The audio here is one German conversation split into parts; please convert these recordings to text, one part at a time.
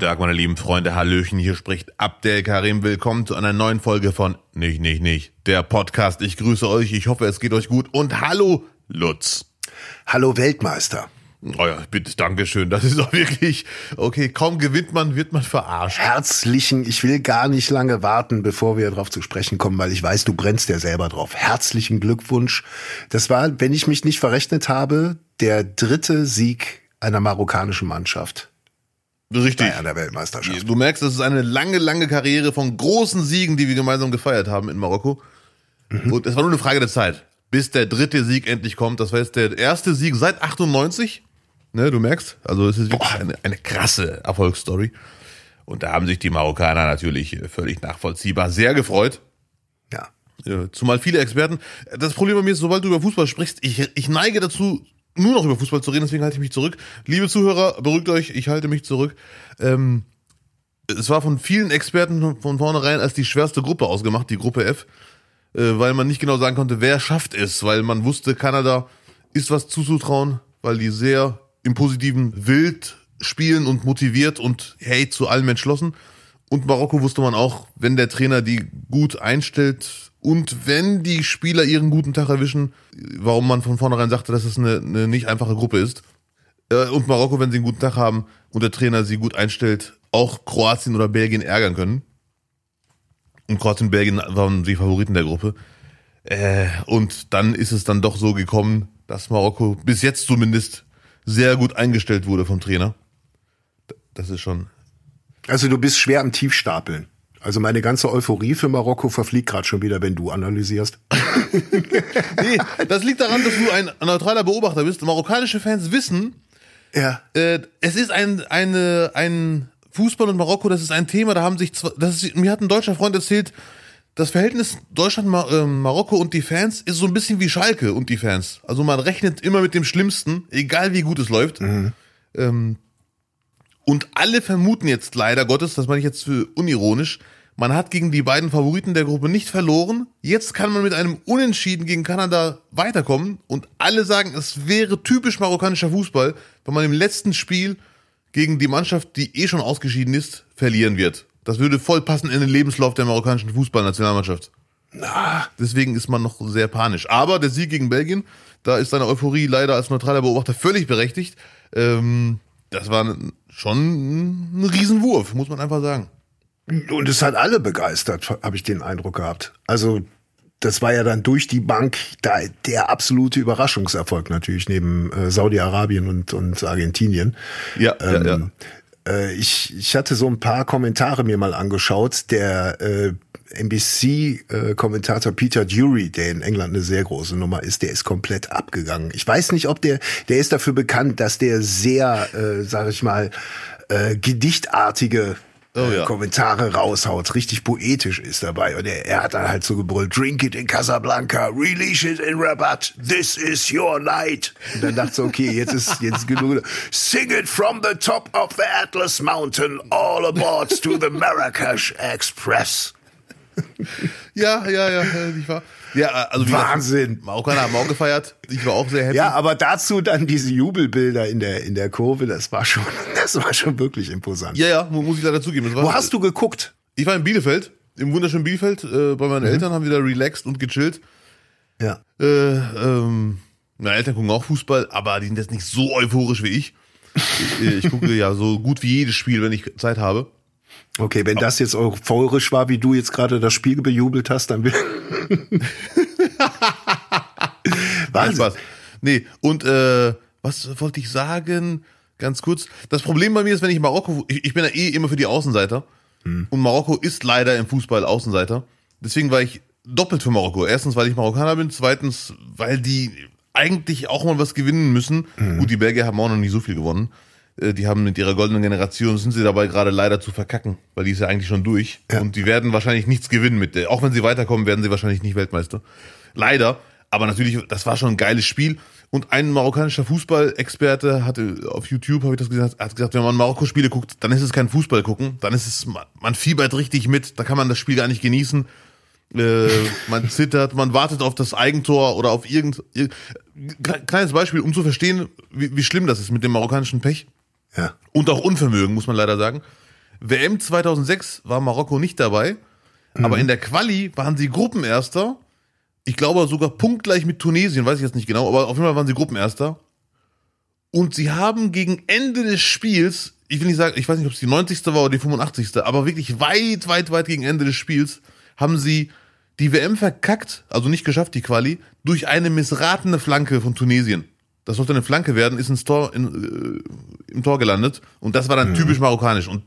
Guten Tag, meine lieben Freunde. Hallöchen, hier spricht Abdel Karim. Willkommen zu einer neuen Folge von Nicht, Nicht, Nicht, der Podcast. Ich grüße euch. Ich hoffe, es geht euch gut. Und hallo, Lutz. Hallo, Weltmeister. Oh ja, bitte, Dankeschön. Das ist doch wirklich, okay, kaum gewinnt man, wird man verarscht. Herzlichen, ich will gar nicht lange warten, bevor wir darauf zu sprechen kommen, weil ich weiß, du brennst ja selber drauf. Herzlichen Glückwunsch. Das war, wenn ich mich nicht verrechnet habe, der dritte Sieg einer marokkanischen Mannschaft. Richtig. Bei einer Weltmeisterschaft. Du merkst, das ist eine lange, lange Karriere von großen Siegen, die wir gemeinsam gefeiert haben in Marokko. Mhm. Und es war nur eine Frage der Zeit, bis der dritte Sieg endlich kommt. Das war jetzt der erste Sieg seit 98. Ne, du merkst, also es ist wirklich eine, eine krasse Erfolgsstory. Und da haben sich die Marokkaner natürlich völlig nachvollziehbar sehr gefreut. Ja. Zumal viele Experten. Das Problem bei mir ist, sobald du über Fußball sprichst, ich, ich neige dazu, nur noch über Fußball zu reden, deswegen halte ich mich zurück. Liebe Zuhörer, beruhigt euch, ich halte mich zurück. Ähm, es war von vielen Experten von vornherein als die schwerste Gruppe ausgemacht, die Gruppe F, äh, weil man nicht genau sagen konnte, wer schafft es, weil man wusste, Kanada ist was zuzutrauen, weil die sehr im Positiven wild spielen und motiviert und hey, zu allem entschlossen. Und Marokko wusste man auch, wenn der Trainer die gut einstellt und wenn die Spieler ihren guten Tag erwischen, warum man von vornherein sagte, dass es eine, eine nicht einfache Gruppe ist. Äh, und Marokko, wenn sie einen guten Tag haben und der Trainer sie gut einstellt, auch Kroatien oder Belgien ärgern können. Und Kroatien und Belgien waren die Favoriten der Gruppe. Äh, und dann ist es dann doch so gekommen, dass Marokko bis jetzt zumindest sehr gut eingestellt wurde vom Trainer. Das ist schon. Also du bist schwer am Tiefstapeln. Also meine ganze Euphorie für Marokko verfliegt gerade schon wieder, wenn du analysierst. nee, das liegt daran, dass du ein neutraler Beobachter bist. Marokkanische Fans wissen, ja. Äh, es ist ein, eine, ein Fußball und Marokko, das ist ein Thema, da haben sich zwei, das ist, mir hat ein deutscher Freund erzählt, das Verhältnis Deutschland-Marokko ähm, und die Fans ist so ein bisschen wie Schalke und die Fans. Also man rechnet immer mit dem Schlimmsten, egal wie gut es läuft. Mhm. Ähm, und alle vermuten jetzt leider Gottes, das meine ich jetzt für unironisch, man hat gegen die beiden Favoriten der Gruppe nicht verloren. Jetzt kann man mit einem Unentschieden gegen Kanada weiterkommen. Und alle sagen, es wäre typisch marokkanischer Fußball, wenn man im letzten Spiel gegen die Mannschaft, die eh schon ausgeschieden ist, verlieren wird. Das würde voll passen in den Lebenslauf der marokkanischen Fußballnationalmannschaft. Na. Deswegen ist man noch sehr panisch. Aber der Sieg gegen Belgien, da ist seine Euphorie leider als neutraler Beobachter völlig berechtigt. Ähm, das war schon ein Riesenwurf, muss man einfach sagen. Und es hat alle begeistert, habe ich den Eindruck gehabt. Also das war ja dann durch die Bank da, der absolute Überraschungserfolg natürlich neben äh, Saudi-Arabien und, und Argentinien. Ja, ähm, ja, ja. Äh, ich, ich hatte so ein paar Kommentare mir mal angeschaut. Der äh, NBC-Kommentator äh, Peter Dury, der in England eine sehr große Nummer ist, der ist komplett abgegangen. Ich weiß nicht, ob der, der ist dafür bekannt, dass der sehr, äh, sag ich mal, äh, gedichtartige oh, ja. Kommentare raushaut, richtig poetisch ist dabei. Und er, er hat dann halt so gebrüllt, drink it in Casablanca, release it in Rabat, this is your night. Und dann dachte ich, okay, jetzt ist jetzt genug. Sing it from the top of the Atlas Mountain, all aboard to the Marrakesh Express. Ja, ja, ja, ich war. Ja, also Wahnsinn. Marokkaner haben auch gefeiert. Ich war auch sehr happy. Ja, aber dazu dann diese Jubelbilder in der in der Kurve, das war schon, das war schon wirklich imposant. Ja, ja, muss ich leider zugeben. Wo hast du geguckt? Ich war in Bielefeld, im wunderschönen Bielefeld. Äh, bei meinen mhm. Eltern haben wir da relaxed und gechillt. Ja. Äh, ähm, meine Eltern gucken auch Fußball, aber die sind jetzt nicht so euphorisch wie ich. ich, ich gucke ja so gut wie jedes Spiel, wenn ich Zeit habe. Okay, wenn das jetzt euphorisch war, wie du jetzt gerade das Spiel bejubelt hast, dann will. Wahnsinn. Spaß. Nee, und äh, was wollte ich sagen? Ganz kurz. Das Problem bei mir ist, wenn ich Marokko, ich, ich bin ja eh immer für die Außenseiter. Hm. Und Marokko ist leider im Fußball Außenseiter. Deswegen war ich doppelt für Marokko. Erstens, weil ich Marokkaner bin. Zweitens, weil die eigentlich auch mal was gewinnen müssen. Mhm. Gut, die Belgier haben auch noch nicht so viel gewonnen. Äh, die haben mit ihrer goldenen Generation, sind sie dabei gerade leider zu verkacken, weil die ist ja eigentlich schon durch. Ja. Und die werden wahrscheinlich nichts gewinnen mit der. Auch wenn sie weiterkommen, werden sie wahrscheinlich nicht Weltmeister. Leider. Aber natürlich, das war schon ein geiles Spiel. Und ein marokkanischer Fußballexperte hatte auf YouTube, habe ich das gesagt, hat gesagt, wenn man Marokko-Spiele guckt, dann ist es kein Fußball gucken, dann ist es, man fiebert richtig mit, da kann man das Spiel gar nicht genießen. Äh, man zittert, man wartet auf das Eigentor oder auf irgend, kleines Beispiel, um zu verstehen, wie, wie schlimm das ist mit dem marokkanischen Pech. Ja. Und auch Unvermögen, muss man leider sagen. WM 2006 war Marokko nicht dabei, mhm. aber in der Quali waren sie Gruppenerster. Ich glaube sogar punktgleich mit Tunesien, weiß ich jetzt nicht genau, aber auf jeden Fall waren sie Gruppenerster. Und sie haben gegen Ende des Spiels, ich will nicht sagen, ich weiß nicht, ob es die 90. war oder die 85. Aber wirklich weit, weit, weit gegen Ende des Spiels haben sie die WM verkackt, also nicht geschafft, die Quali, durch eine missratene Flanke von Tunesien. Das sollte eine Flanke werden, ist ins Tor, in, äh, im Tor gelandet. Und das war dann mhm. typisch marokkanisch. Und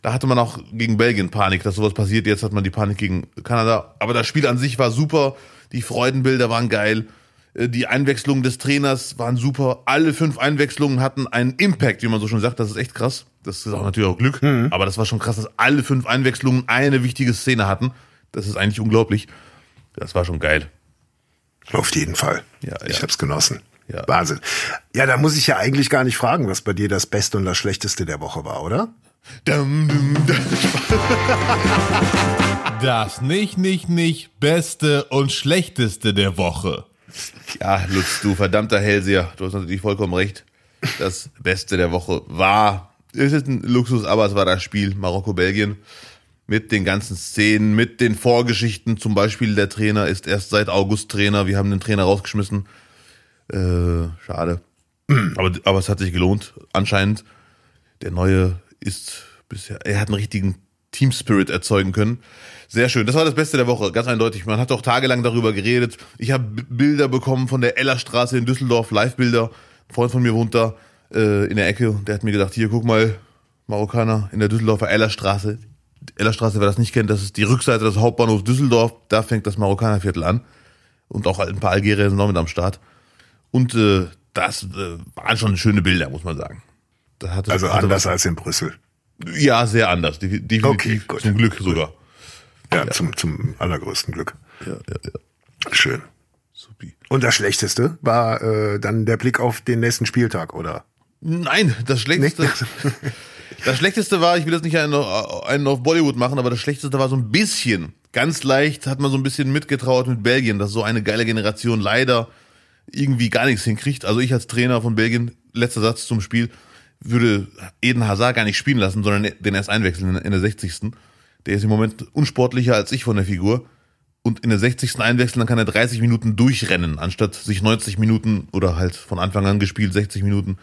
da hatte man auch gegen Belgien Panik, dass sowas passiert. Jetzt hat man die Panik gegen Kanada. Aber das Spiel an sich war super. Die Freudenbilder waren geil. Äh, die Einwechslungen des Trainers waren super. Alle fünf Einwechslungen hatten einen Impact, wie man so schon sagt. Das ist echt krass. Das ist auch natürlich auch Glück. Mhm. Aber das war schon krass, dass alle fünf Einwechslungen eine wichtige Szene hatten. Das ist eigentlich unglaublich. Das war schon geil. Auf jeden Fall. Ja, ja. Ich hab's genossen. Ja. Wahnsinn. Ja, da muss ich ja eigentlich gar nicht fragen, was bei dir das Beste und das Schlechteste der Woche war, oder? Das nicht, nicht, nicht Beste und Schlechteste der Woche. Ja, Lutz, du verdammter Hellseher, du hast natürlich vollkommen recht. Das Beste der Woche war, es ist ein Luxus, aber es war das Spiel Marokko-Belgien mit den ganzen Szenen, mit den Vorgeschichten. Zum Beispiel der Trainer ist erst seit August Trainer. Wir haben den Trainer rausgeschmissen. Äh, schade. Aber, aber es hat sich gelohnt, anscheinend. Der neue ist bisher, er hat einen richtigen Team Spirit erzeugen können. Sehr schön. Das war das Beste der Woche, ganz eindeutig. Man hat auch tagelang darüber geredet. Ich habe Bilder bekommen von der Ellerstraße in Düsseldorf, Live-Bilder. Ein Freund von mir wohnt da äh, in der Ecke. Der hat mir gedacht, hier, guck mal, Marokkaner in der Düsseldorfer Ellerstraße. Ellerstraße, wer das nicht kennt, das ist die Rückseite des Hauptbahnhofs Düsseldorf. Da fängt das Marokkanerviertel an. Und auch ein paar Algerier sind noch mit am Start. Und äh, das äh, waren schon schöne Bilder, muss man sagen. Hatte, also anders was, als in Brüssel. Ja, sehr anders. Definitiv okay, gut. zum Glück sogar. Ja, ja, Zum, zum allergrößten Glück. Ja, ja, ja. Schön. Supi. Und das Schlechteste war äh, dann der Blick auf den nächsten Spieltag, oder? Nein, das Schlechteste. das Schlechteste war, ich will jetzt nicht einen, einen auf Bollywood machen, aber das Schlechteste war so ein bisschen, ganz leicht hat man so ein bisschen mitgetraut mit Belgien, dass so eine geile Generation leider irgendwie gar nichts hinkriegt. Also ich als Trainer von Belgien, letzter Satz zum Spiel, würde Eden Hazard gar nicht spielen lassen, sondern den erst einwechseln in der 60. Der ist im Moment unsportlicher als ich von der Figur. Und in der 60. einwechseln, dann kann er 30 Minuten durchrennen, anstatt sich 90 Minuten oder halt von Anfang an gespielt 60 Minuten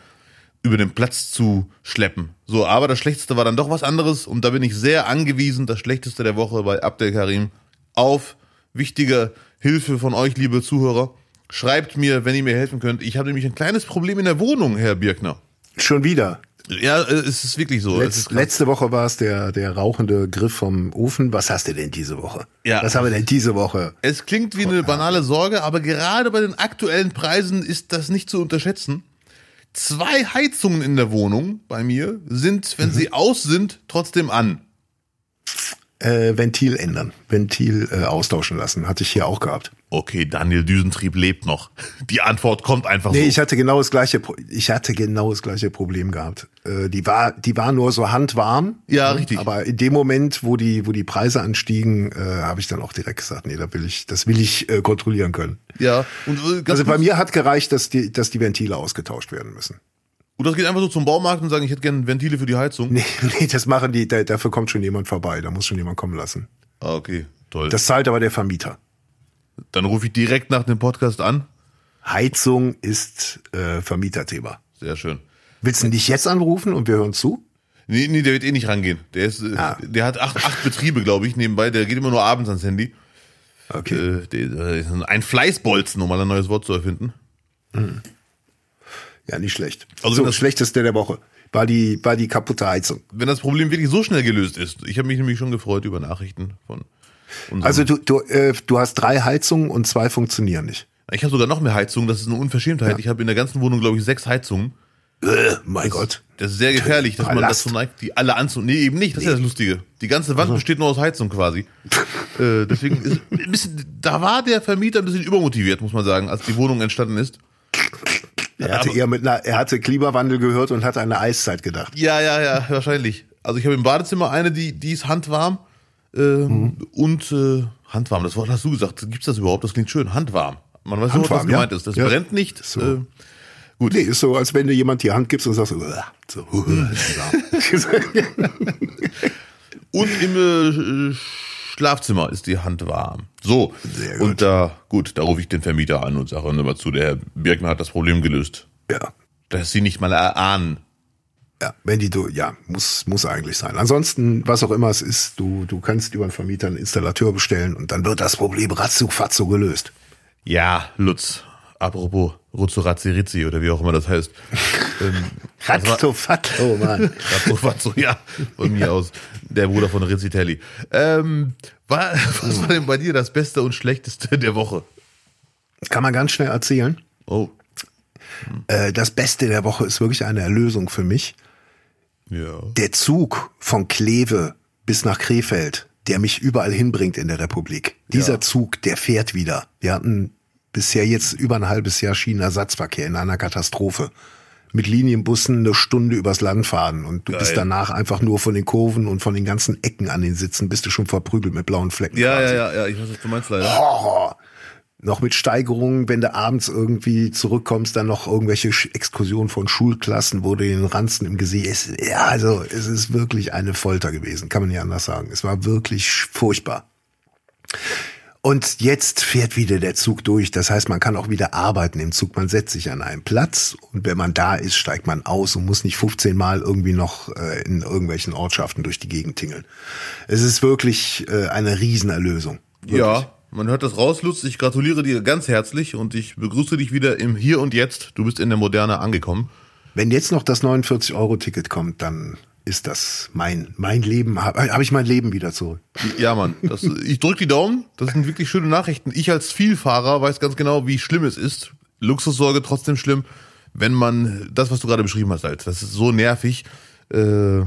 über den Platz zu schleppen. So, aber das Schlechteste war dann doch was anderes und da bin ich sehr angewiesen, das Schlechteste der Woche bei Abdel Karim, auf wichtige Hilfe von euch, liebe Zuhörer. Schreibt mir, wenn ihr mir helfen könnt. Ich habe nämlich ein kleines Problem in der Wohnung, Herr Birkner. Schon wieder. Ja, es ist wirklich so. Letz, ist letzte Woche war es der, der rauchende Griff vom Ofen. Was hast du denn diese Woche? Ja. Was haben wir denn diese Woche? Es klingt wie eine banale Sorge, aber gerade bei den aktuellen Preisen ist das nicht zu unterschätzen. Zwei Heizungen in der Wohnung bei mir sind, wenn mhm. sie aus sind, trotzdem an äh, Ventil ändern, Ventil äh, austauschen lassen. Hatte ich hier auch gehabt. Okay, Daniel Düsentrieb lebt noch. Die Antwort kommt einfach nee, so. Nee, ich hatte genau das gleiche, ich hatte genau das gleiche Problem gehabt. Äh, die war, die war nur so handwarm. Ja, ne? richtig. Aber in dem Moment, wo die, wo die Preise anstiegen, äh, habe ich dann auch direkt gesagt, nee, da will ich, das will ich äh, kontrollieren können. Ja. Und, äh, also bei mir hat gereicht, dass die, dass die Ventile ausgetauscht werden müssen. Und das geht einfach so zum Baumarkt und sagen, ich hätte gerne Ventile für die Heizung. Nee, nee, das machen die, da, dafür kommt schon jemand vorbei, da muss schon jemand kommen lassen. Ah, okay, toll. Das zahlt aber der Vermieter. Dann rufe ich direkt nach dem Podcast an. Heizung ist äh, Vermieterthema. Sehr schön. Willst du nicht jetzt anrufen und wir hören zu? Nee, nee, der wird eh nicht rangehen. Der ist, äh, ah. der hat acht, acht Betriebe, glaube ich, nebenbei. Der geht immer nur abends ans Handy. Okay. Äh, der, der ist ein Fleißbolzen, um mal ein neues Wort zu erfinden. Mhm. Ja, nicht schlecht. Also so, das Schlechteste der Woche war die, war die kaputte Heizung. Wenn das Problem wirklich so schnell gelöst ist. Ich habe mich nämlich schon gefreut über Nachrichten von Also du, du, äh, du hast drei Heizungen und zwei funktionieren nicht. Ich habe sogar noch mehr Heizungen, das ist eine Unverschämtheit. Ja. Ich habe in der ganzen Wohnung, glaube ich, sechs Heizungen. Äh, mein das, Gott. Das ist sehr gefährlich, dass man das so neigt, die alle anzunehmen. Nee, eben nicht, das nee. ist ja das Lustige. Die ganze Wand besteht nur aus Heizung quasi. äh, deswegen ist ein bisschen, da war der Vermieter ein bisschen übermotiviert, muss man sagen, als die Wohnung entstanden ist. Er hatte eher mit einer, er hatte Klimawandel gehört und hatte eine Eiszeit gedacht. Ja, ja, ja, wahrscheinlich. Also ich habe im Badezimmer eine, die, die ist handwarm äh, mhm. und äh, handwarm. Das Wort hast du gesagt. Gibt's das überhaupt? Das klingt schön. Handwarm. Man weiß nicht, was gemeint ja. ist. Das ja. brennt nicht. So. Äh, Gut. Nee, ist so, als wenn du jemand die Hand gibst und sagst, so, und im äh, Schlafzimmer ist die Hand warm. So. Sehr gut. Und da, gut, da rufe ich den Vermieter an und sage immer zu, der Herr Birkner hat das Problem gelöst. Ja. Dass sie nicht mal erahnen. Ja, wenn die du, ja, muss, muss eigentlich sein. Ansonsten, was auch immer es ist, du, du kannst über einen Vermieter einen Installateur bestellen und dann wird das Problem ratzuck fatzo gelöst. Ja, Lutz. Apropos Ruzzo Rizzi oder wie auch immer das heißt. ähm, Razzo Fatto, Mann. Razzo Fatto, ja, von mir aus. Der Bruder von Rizzitelli. Ähm, war, was war denn bei dir das Beste und Schlechteste der Woche? Kann man ganz schnell erzählen. Oh. Hm. das Beste der Woche ist wirklich eine Erlösung für mich. Ja. Der Zug von Kleve bis nach Krefeld, der mich überall hinbringt in der Republik. Dieser ja. Zug, der fährt wieder. Wir hatten bisher jetzt über ein halbes Jahr Schienenersatzverkehr in einer Katastrophe. Mit Linienbussen eine Stunde übers Land fahren und du Geil. bist danach einfach nur von den Kurven und von den ganzen Ecken an den Sitzen bist du schon verprügelt mit blauen Flecken. Ja, quasi. ja, ja, ja, ich weiß, was du meinst leider. Horror. Noch mit Steigerungen, wenn du abends irgendwie zurückkommst, dann noch irgendwelche Exkursionen von Schulklassen, wo du den Ranzen im Gesicht ist. Ja, also es ist wirklich eine Folter gewesen, kann man nicht anders sagen. Es war wirklich furchtbar. Und jetzt fährt wieder der Zug durch. Das heißt, man kann auch wieder arbeiten im Zug. Man setzt sich an einen Platz und wenn man da ist, steigt man aus und muss nicht 15 Mal irgendwie noch äh, in irgendwelchen Ortschaften durch die Gegend tingeln. Es ist wirklich äh, eine Riesenerlösung. Wirklich. Ja, man hört das raus, Lutz. Ich gratuliere dir ganz herzlich und ich begrüße dich wieder im Hier und Jetzt. Du bist in der Moderne angekommen. Wenn jetzt noch das 49-Euro-Ticket kommt, dann ist das mein, mein Leben, habe hab ich mein Leben wieder zurück. Ja, Mann. Das, ich drücke die Daumen. Das sind wirklich schöne Nachrichten. Ich als Vielfahrer weiß ganz genau, wie schlimm es ist. Luxussorge trotzdem schlimm, wenn man das, was du gerade beschrieben hast, halt, das ist so nervig. Äh,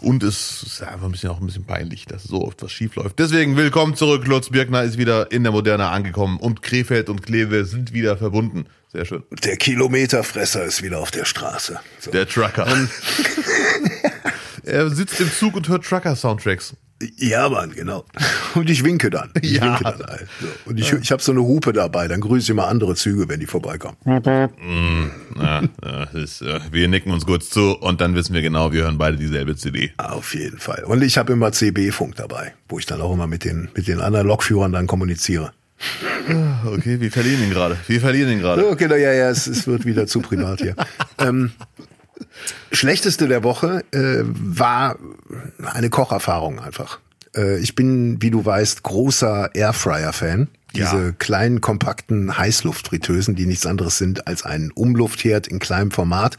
und es ist einfach ein bisschen auch ein bisschen peinlich, dass so oft was schief läuft. Deswegen willkommen zurück. Lutz Birkner ist wieder in der Moderne angekommen und Krefeld und Kleve sind wieder verbunden. Sehr schön. Der Kilometerfresser ist wieder auf der Straße. So. Der Trucker. er sitzt im Zug und hört Trucker-Soundtracks. Ja, Mann, genau. Und ich winke dann. Ich ja. winke dann halt. So. Und ich, ich habe so eine Hupe dabei, dann grüße ich mal andere Züge, wenn die vorbeikommen. Mm, na, ist, äh, wir nicken uns kurz zu und dann wissen wir genau, wir hören beide dieselbe CD. Auf jeden Fall. Und ich habe immer CB-Funk dabei, wo ich dann auch immer mit den, mit den anderen Lokführern dann kommuniziere. Ah, okay, wir verlieren ihn gerade. Wir verlieren ihn gerade. Okay, ja, ja, es, es wird wieder zu privat hier. ähm, Schlechteste der Woche äh, war eine Kocherfahrung einfach. Äh, ich bin, wie du weißt, großer Airfryer-Fan. Diese ja. kleinen, kompakten Heißluftfritteusen, die nichts anderes sind als ein Umluftherd in kleinem Format.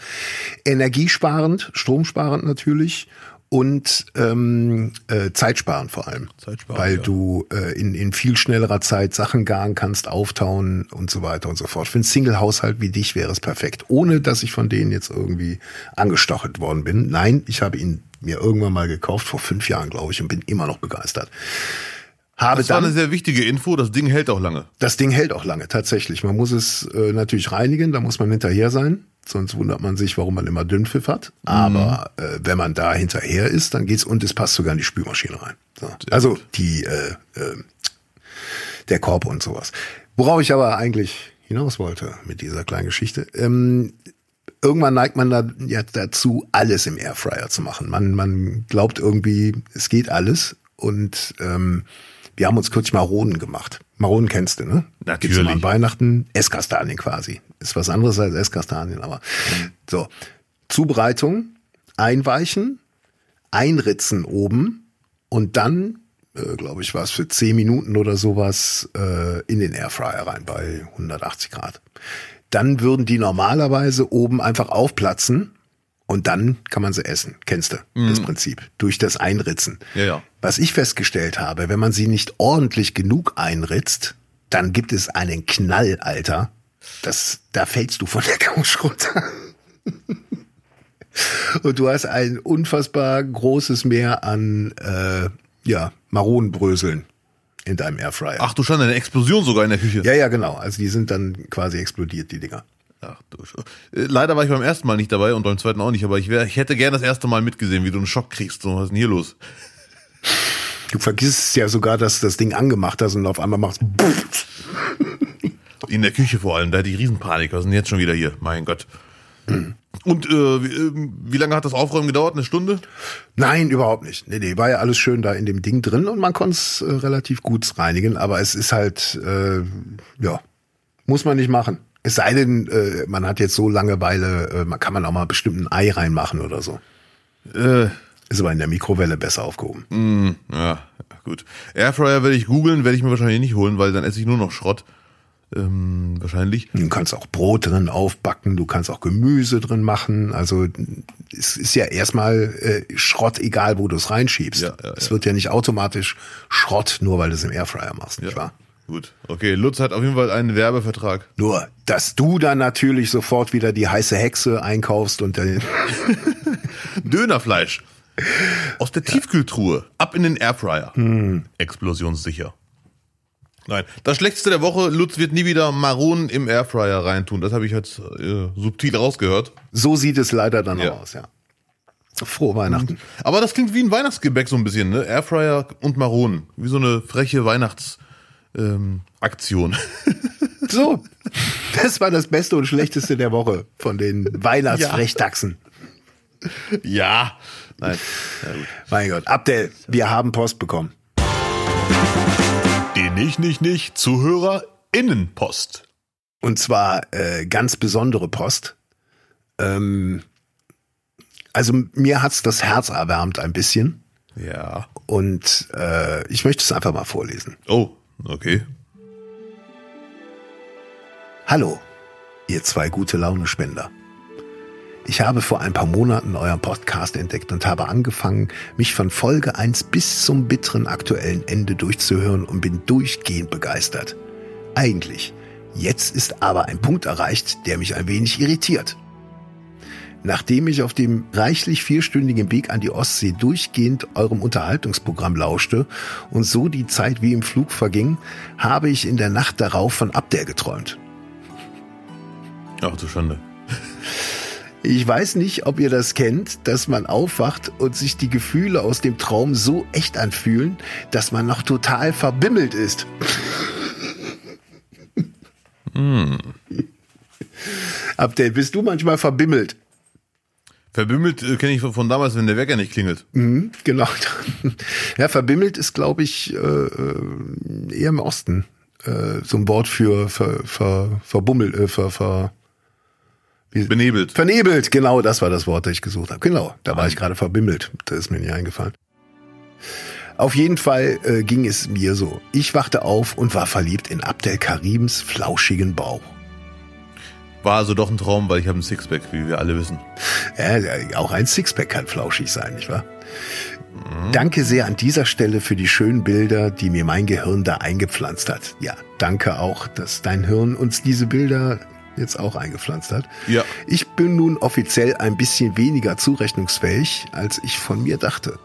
Energiesparend, stromsparend natürlich und ähm, äh, zeitsparen vor allem. Zeitsparen, weil ja. du äh, in, in viel schnellerer Zeit Sachen garen kannst, auftauen und so weiter und so fort. Für einen Single-Haushalt wie dich wäre es perfekt. Ohne, dass ich von denen jetzt irgendwie angestochelt worden bin. Nein, ich habe ihn mir irgendwann mal gekauft, vor fünf Jahren, glaube ich, und bin immer noch begeistert. Habe das war dann, eine sehr wichtige Info, das Ding hält auch lange. Das Ding hält auch lange, tatsächlich. Man muss es äh, natürlich reinigen, da muss man hinterher sein sonst wundert man sich, warum man immer Dünnpfiff hat. Aber mhm. äh, wenn man da hinterher ist, dann geht's und es passt sogar in die Spülmaschine rein. So. Also die äh, äh, der Korb und sowas. Worauf ich aber eigentlich hinaus wollte mit dieser kleinen Geschichte. Ähm, irgendwann neigt man da ja dazu, alles im Airfryer zu machen. Man, man glaubt irgendwie, es geht alles. Und ähm, wir haben uns kürzlich Maronen gemacht. Maronen kennst du, ne? Natürlich. Gibt's an Weihnachten Esskastanien quasi. Ist was anderes als Esskastanien, aber so. Zubereitung, einweichen, einritzen oben und dann, äh, glaube ich, war es für 10 Minuten oder sowas äh, in den Airfryer rein bei 180 Grad. Dann würden die normalerweise oben einfach aufplatzen und dann kann man sie essen. Kennst du mhm. das Prinzip? Durch das Einritzen. Ja, ja. Was ich festgestellt habe, wenn man sie nicht ordentlich genug einritzt, dann gibt es einen Knall, Alter. Das, da fällst du von der Couch runter. und du hast ein unfassbar großes Meer an äh, ja, Maronenbröseln in deinem Airfryer. Ach du schon, eine Explosion sogar in der Küche. Ja, ja, genau. Also die sind dann quasi explodiert, die Dinger. Ach du äh, Leider war ich beim ersten Mal nicht dabei und beim zweiten auch nicht, aber ich, wär, ich hätte gern das erste Mal mitgesehen, wie du einen Schock kriegst. So, was ist denn hier los? Du vergisst ja sogar, dass das Ding angemacht hast und auf einmal machst. In der Küche vor allem, da hatte ich Riesenpanik. Was ist denn jetzt schon wieder hier? Mein Gott. Und äh, wie, äh, wie lange hat das Aufräumen gedauert? Eine Stunde? Nein, überhaupt nicht. Nee, nee, war ja alles schön da in dem Ding drin und man konnte es äh, relativ gut reinigen, aber es ist halt, äh, ja, muss man nicht machen. Es sei denn, äh, man hat jetzt so Langeweile, äh, man kann man auch mal bestimmt ein Ei reinmachen oder so. Äh, Ist aber in der Mikrowelle besser aufgehoben. mh, ja, gut. Airfryer werde ich googeln, werde ich mir wahrscheinlich nicht holen, weil dann esse ich nur noch Schrott. Ähm, wahrscheinlich. Du kannst auch Brot drin aufbacken, du kannst auch Gemüse drin machen. Also es ist ja erstmal äh, Schrott, egal wo du es reinschiebst. Ja, ja, es ja. wird ja nicht automatisch Schrott, nur weil du es im Airfryer machst, nicht wahr? Gut. Okay, Lutz hat auf jeden Fall einen Werbevertrag. Nur, dass du dann natürlich sofort wieder die heiße Hexe einkaufst und dann, Dönerfleisch. Aus der Tiefkühltruhe. Ab in den Airfryer. Explosionssicher. Nein, das Schlechteste der Woche, Lutz wird nie wieder Maronen im Airfryer reintun. Das habe ich jetzt äh, subtil rausgehört. so sieht es leider dann Ja. auch aus, ja. Frohe Weihnachten. Aber das klingt wie ein Weihnachtsgebäck so ein bisschen, ne? Airfryer und Maronen. Wie so eine freche Weihnachtsaktion. Ähm, Aktion. So, das war das Beste und Schlechteste der Woche von den Weihnachtsfrechtaxen. ja. Nein. Ja, gut. Mein Gott, Abdel, wir haben Post bekommen. Nicht, nicht, nicht ZuhörerInnenpost. Und zwar äh, ganz besondere Post. Ähm, also mir hat's das Herz erwärmt ein bisschen. Ja. Und äh, ich möchte es einfach mal vorlesen. Oh, okay. Hallo, ihr zwei gute Launespender. Ich habe vor ein paar Monaten euren Podcast entdeckt und habe angefangen, mich von Folge 1 bis zum bitteren aktuellen Ende durchzuhören und bin durchgehend begeistert. Eigentlich. Jetzt ist aber ein Punkt erreicht, der mich ein wenig irritiert. Nachdem ich auf dem reichlich vierstündigen Weg an die Ostsee durchgehend eurem Unterhaltungsprogramm lauschte und so die Zeit wie im Flug verging, habe ich in der Nacht darauf von Abder geträumt. Ach du Schande. Ich weiß nicht, ob ihr das kennt, dass man aufwacht und sich die Gefühle aus dem Traum so echt anfühlen, dass man noch total verbimmelt ist. Abdel, bist du manchmal verbimmelt? Verbimmelt äh, kenne ich von, von damals, wenn der Wecker nicht klingelt. Mhm, genau. Ja, verbimmelt ist, glaube ich, äh, äh, eher im Osten. Äh, so ein Wort für ver, ver, verbummelt, äh, ver, ver, Benebelt. Vernebelt, genau, das war das Wort, das ich gesucht habe. Genau, da war ich gerade verbimmelt. Das ist mir nicht eingefallen. Auf jeden Fall äh, ging es mir so. Ich wachte auf und war verliebt in Abdel Karims flauschigen Bauch. War also doch ein Traum, weil ich habe ein Sixpack, wie wir alle wissen. Ja, ja, auch ein Sixpack kann flauschig sein, nicht wahr? Danke sehr an dieser Stelle für die schönen Bilder, die mir mein Gehirn da eingepflanzt hat. Ja, danke auch, dass dein Hirn uns diese Bilder jetzt auch eingepflanzt hat. Ja. Ich bin nun offiziell ein bisschen weniger zurechnungsfähig, als ich von mir dachte.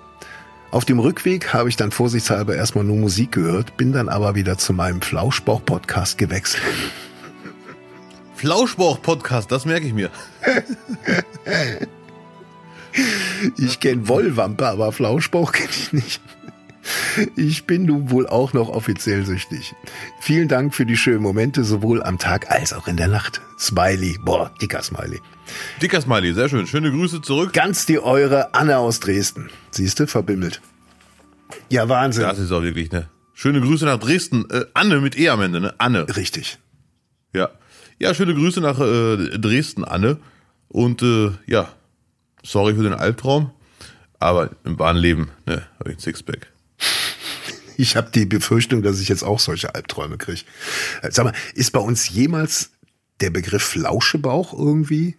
Auf dem Rückweg habe ich dann vorsichtshalber erstmal nur Musik gehört, bin dann aber wieder zu meinem Flauschbauch-Podcast gewechselt. Flauschbauch-Podcast, das merke ich mir. Ich kenne Wollwampe, aber Flauschbauch kenne ich nicht. Ich bin nun wohl auch noch offiziell süchtig. Vielen Dank für die schönen Momente, sowohl am Tag als auch in der Nacht. Smiley, boah, dicker Smiley. Dicker Smiley, sehr schön. Schöne Grüße zurück. Ganz die eure Anne aus Dresden. Siehste, verbimmelt. Ja, Wahnsinn. Das ist auch wirklich, ne? Schöne Grüße nach Dresden. Äh, Anne mit E am Ende, ne? Anne. Richtig. Ja. Ja, schöne Grüße nach äh, Dresden, Anne. Und äh, ja, sorry für den Albtraum. Aber im wahren Leben, ne, habe ich ein Sixpack. Ich habe die Befürchtung, dass ich jetzt auch solche Albträume kriege. Sag mal, ist bei uns jemals der Begriff Flauschebauch irgendwie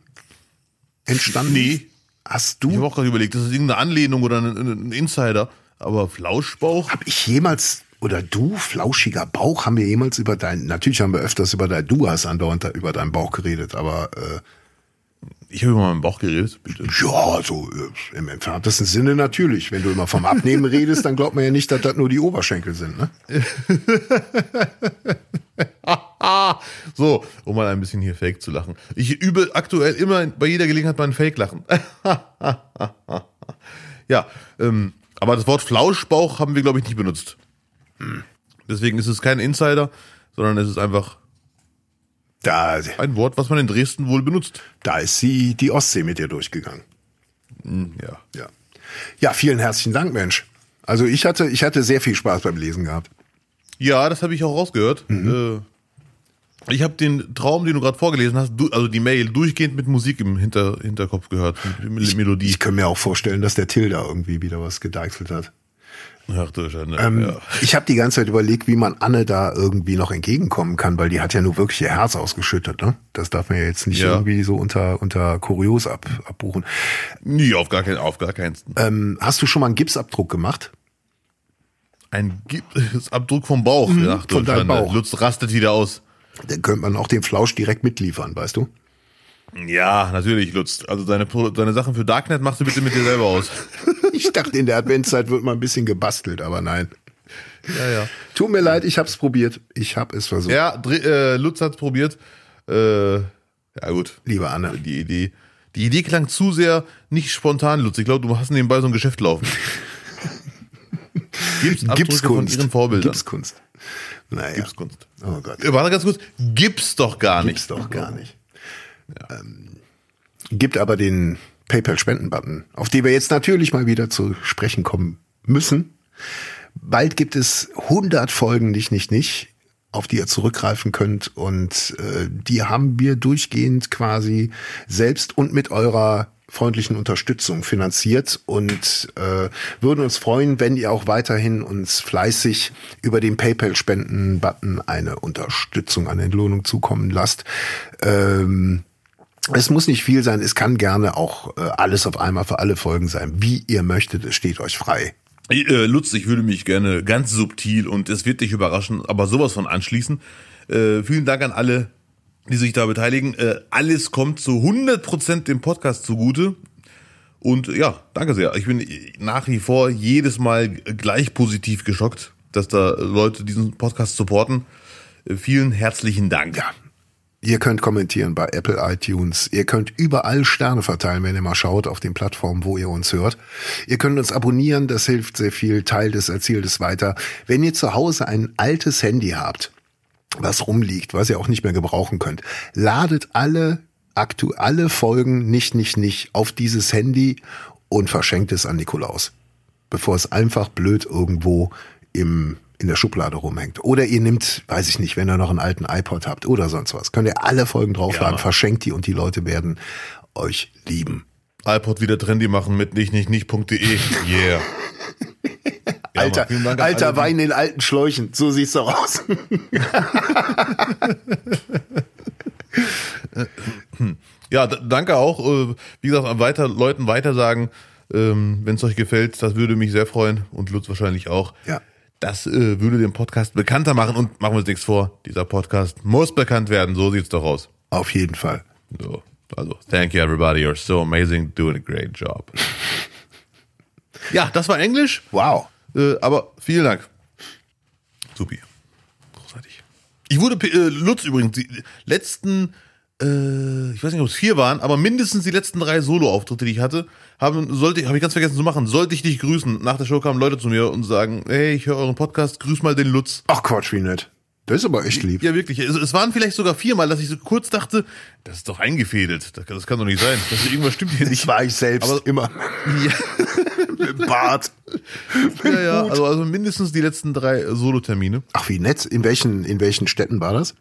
entstanden? Nee. Hast Ich habe du, auch gerade überlegt, das ist irgendeine Anlehnung oder ein, Insider. Aber Flauschbauch? hab ich jemals, oder du, flauschiger Bauch, haben wir jemals über dein, natürlich haben wir öfters über dein, du hast andauernd da über deinen Bauch geredet, aber äh, Ich habe über meinen Bauch geredet, bitte. ja, so äh, im entferntesten Sinne natürlich. Wenn du immer vom Abnehmen redest, dann glaubt man ja nicht, dass das nur die Oberschenkel sind, ne? So, um mal ein bisschen hier Fake zu lachen. Ich übe aktuell immer bei jeder Gelegenheit mal ein Fake-Lachen. ja, ähm, aber das Wort Flauschbauch haben wir, glaube ich, nicht benutzt. Deswegen ist es kein Insider, sondern es ist einfach Da, Ein Wort, was man in Dresden wohl benutzt. da ist sie die Ostsee mit dir durchgegangen. Hm, Ja. Ja. Ja, vielen herzlichen Dank, Mensch. Also ich hatte, ich hatte sehr viel Spaß beim Lesen gehabt. Ja, das habe ich auch rausgehört. Mhm. Äh, ich habe den Traum, den du gerade vorgelesen hast, du, also die Mail, durchgehend mit Musik im Hinter, Hinterkopf gehört, mit, mit Melodie. Ich kann mir auch vorstellen, dass der Till da irgendwie wieder was gedeichselt hat. Ach du Schande. Ähm, ja. Ich habe die ganze Zeit überlegt, wie man Anne da irgendwie noch entgegenkommen kann, weil die hat ja nur wirklich ihr Herz ausgeschüttet. Ne? Das darf man ja jetzt nicht Ja. irgendwie so unter, unter kurios ab, abbuchen. Nie, auf gar keinen, auf gar keinen. Ähm, hast du schon mal einen Gipsabdruck gemacht? Ein Gipsabdruck vom Bauch. Mhm, von deinem. Bauch. Lutz rastet wieder aus. Dann könnte man auch den Flausch direkt mitliefern, weißt du? Ja, natürlich, Lutz. Also deine, deine Sachen für Darknet machst du bitte mit dir selber aus. Ich dachte, in der Adventszeit wird mal ein bisschen gebastelt, aber nein. Ja, ja. Tut mir leid, ich hab's probiert. Ich hab es versucht. Ja, äh, Lutz hat's probiert. Äh, ja gut, Liebe Anne. die Idee. Die Idee klang zu sehr nicht spontan, Lutz. Ich glaube, du hast nebenbei so ein Geschäft laufen. Gipsabdrücke von Gipskunst. ihren Vorbildern. Gipskunst. Naja. Gipskunst. Oh Gott. Äh, Warte ganz kurz. Gibt's doch gar Gibt's nicht. doch gar nicht. Ähm, gibt aber den PayPal-Spenden-Button, auf den wir jetzt natürlich mal wieder zu sprechen kommen müssen. Bald gibt es 100 Folgen nicht, nicht, nicht, auf die ihr zurückgreifen könnt und äh, die haben wir durchgehend quasi selbst und mit eurer freundlichen Unterstützung finanziert und äh, würden uns freuen, wenn ihr auch weiterhin uns fleißig über den PayPal-Spenden-Button eine Unterstützung, eine Entlohnung zukommen lasst. Ähm, es muss nicht viel sein, es kann gerne auch äh, alles auf einmal für alle Folgen sein, wie ihr möchtet, es steht euch frei. Äh, Lutz, ich würde mich gerne ganz subtil und es wird dich überraschen, aber sowas von anschließen. Äh, vielen Dank an alle, die sich da beteiligen. Äh, alles kommt zu 100% dem Podcast zugute. Und ja, danke sehr. Ich bin nach wie vor jedes Mal gleich positiv geschockt, dass da Leute diesen Podcast supporten. Äh, vielen herzlichen Dank. Ja. Ihr könnt kommentieren bei Apple iTunes. Ihr könnt überall Sterne verteilen, wenn ihr mal schaut auf den Plattformen, wo ihr uns hört. Ihr könnt uns abonnieren, das hilft sehr viel. Teilt es, erzählt es weiter. Wenn ihr zu Hause ein altes Handy habt, was rumliegt, was ihr auch nicht mehr gebrauchen könnt, ladet alle aktuelle Folgen nicht, nicht, nicht auf dieses Handy und verschenkt es an Nikolaus, bevor es einfach blöd irgendwo im in der Schublade rumhängt. Oder ihr nehmt, weiß ich nicht, wenn ihr noch einen alten iPod habt oder sonst was, könnt ihr alle Folgen draufladen, Ja. verschenkt die und die Leute werden euch lieben. iPod wieder trendy machen mit nicht, nicht, nicht.de. Yeah. Ja, alter Dank alter alle, Wein in alten Schläuchen, so sieht's doch aus. Ja, danke auch. Äh, Wie gesagt, an weiter Leuten weitersagen, ähm, wenn es euch gefällt, das würde mich sehr freuen und Lutz wahrscheinlich auch. Ja. Das äh, würde den Podcast bekannter machen und machen wir uns nichts vor. Dieser Podcast muss bekannt werden. So sieht's doch aus. Auf jeden Fall. So, also, thank you everybody. You're so amazing, doing a great job. ja, das war Englisch, Wow. äh, aber vielen Dank. Supi. Großartig. Ich wurde, äh, Lutz übrigens, die letzten, äh, ich weiß nicht, ob es vier waren, aber mindestens die letzten drei Solo-Auftritte, die ich hatte, haben, sollte, habe ich ganz vergessen zu machen, sollte ich dich grüßen. Nach der Show kamen Leute zu mir und sagen, hey, ich höre euren Podcast, grüß mal den Lutz. Ach Quatsch, wie nett. Das ist aber echt lieb. Ja, wirklich. Es, es waren vielleicht sogar viermal, dass ich so kurz dachte, das ist doch eingefädelt. Das, das kann doch nicht sein. Das, irgendwas stimmt hier Das nicht. war ich selbst Aber- immer. Mit Bart. Ja, ja, also, also mindestens die letzten drei Solo-Termine. Ach, wie nett. In welchen, in welchen Städten war das?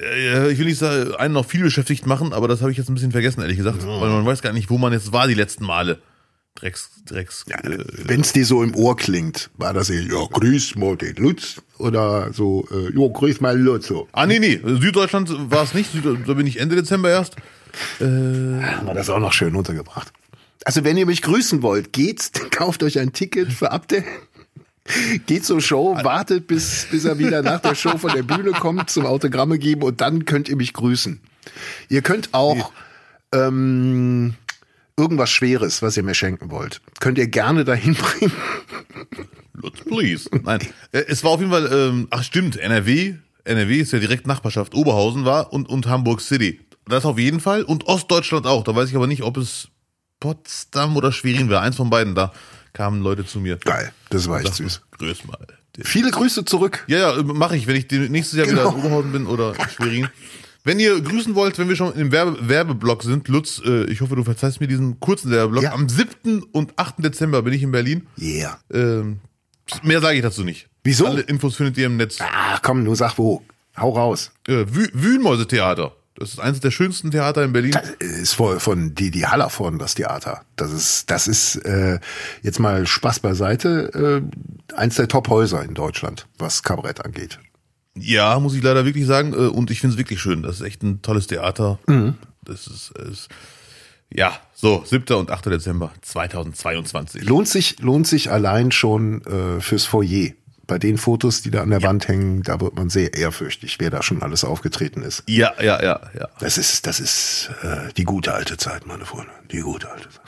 Äh, Ich will nicht sagen, einen noch viel beschäftigt machen, aber das habe ich jetzt ein bisschen vergessen, ehrlich gesagt. Weil man weiß gar nicht, wo man jetzt war die letzten Male. Drecks, Drecks. äh, Wenn's dir so im Ohr klingt, war das eher, ja, grüß mal den Lutz oder so, äh, ja, grüß mal Lutz. So. Ah, nee, nee. Süddeutschland war es nicht. Da bin ich Ende Dezember erst. Haben wir das auch noch schön untergebracht. Also wenn ihr mich grüßen wollt, geht's, kauft euch ein Ticket für Abde. Geht zur Show, wartet bis, bis er wieder nach der Show von der Bühne kommt, zum Autogramme geben und dann könnt ihr mich grüßen. Ihr könnt auch ähm, irgendwas Schweres, was ihr mir schenken wollt, könnt ihr gerne dahin bringen. Lutz, please. Nein. Äh, Es war auf jeden Fall, ähm, ach stimmt, NRW. NRW ist ja direkt Nachbarschaft. Oberhausen war und, und Hamburg City. Das auf jeden Fall. Und Ostdeutschland auch. Da weiß ich aber nicht, ob es Potsdam oder Schwerin war. Eins von beiden. Da kamen Leute zu mir. Geil, das war echt Sagten, süß. Grüß mal. Viele Grüße zurück. Ja, ja, mache ich, wenn ich nächstes Jahr Genau. wieder in Oberhausen bin oder in Schwerin. Wenn ihr grüßen wollt, wenn wir schon im Werbe Werbeblock sind, Lutz, äh, ich hoffe, du verzeihst mir diesen kurzen Werbeblock. Ja. Am 7. und 8. Dezember bin ich in Berlin. Yeah. Ähm, mehr sage ich dazu nicht. Wieso? Alle Infos findet ihr im Netz. Ach komm, nur sag wo. Hau raus. Äh, Wü Wühlmäuse-Theater. Das ist eines der schönsten Theater in Berlin. Das ist von, von die die Hallervorden das Theater. Das ist das ist äh, jetzt mal Spaß beiseite. Äh, eins der Top-Häuser in Deutschland, was Kabarett angeht. Ja, muss ich leider wirklich sagen. äh, Und ich finde es wirklich schön. Das ist echt ein tolles Theater. Das ist, ist ja so 7. und 8. Dezember 2022. Lohnt sich lohnt sich allein schon äh, fürs Foyer. Bei den Fotos, die da an der Wand hängen, da wird man sehr ehrfürchtig, wer da schon alles aufgetreten ist. Ja, ja, ja, ja. Das ist, das ist äh, die gute alte Zeit, meine Freunde. Die gute alte Zeit.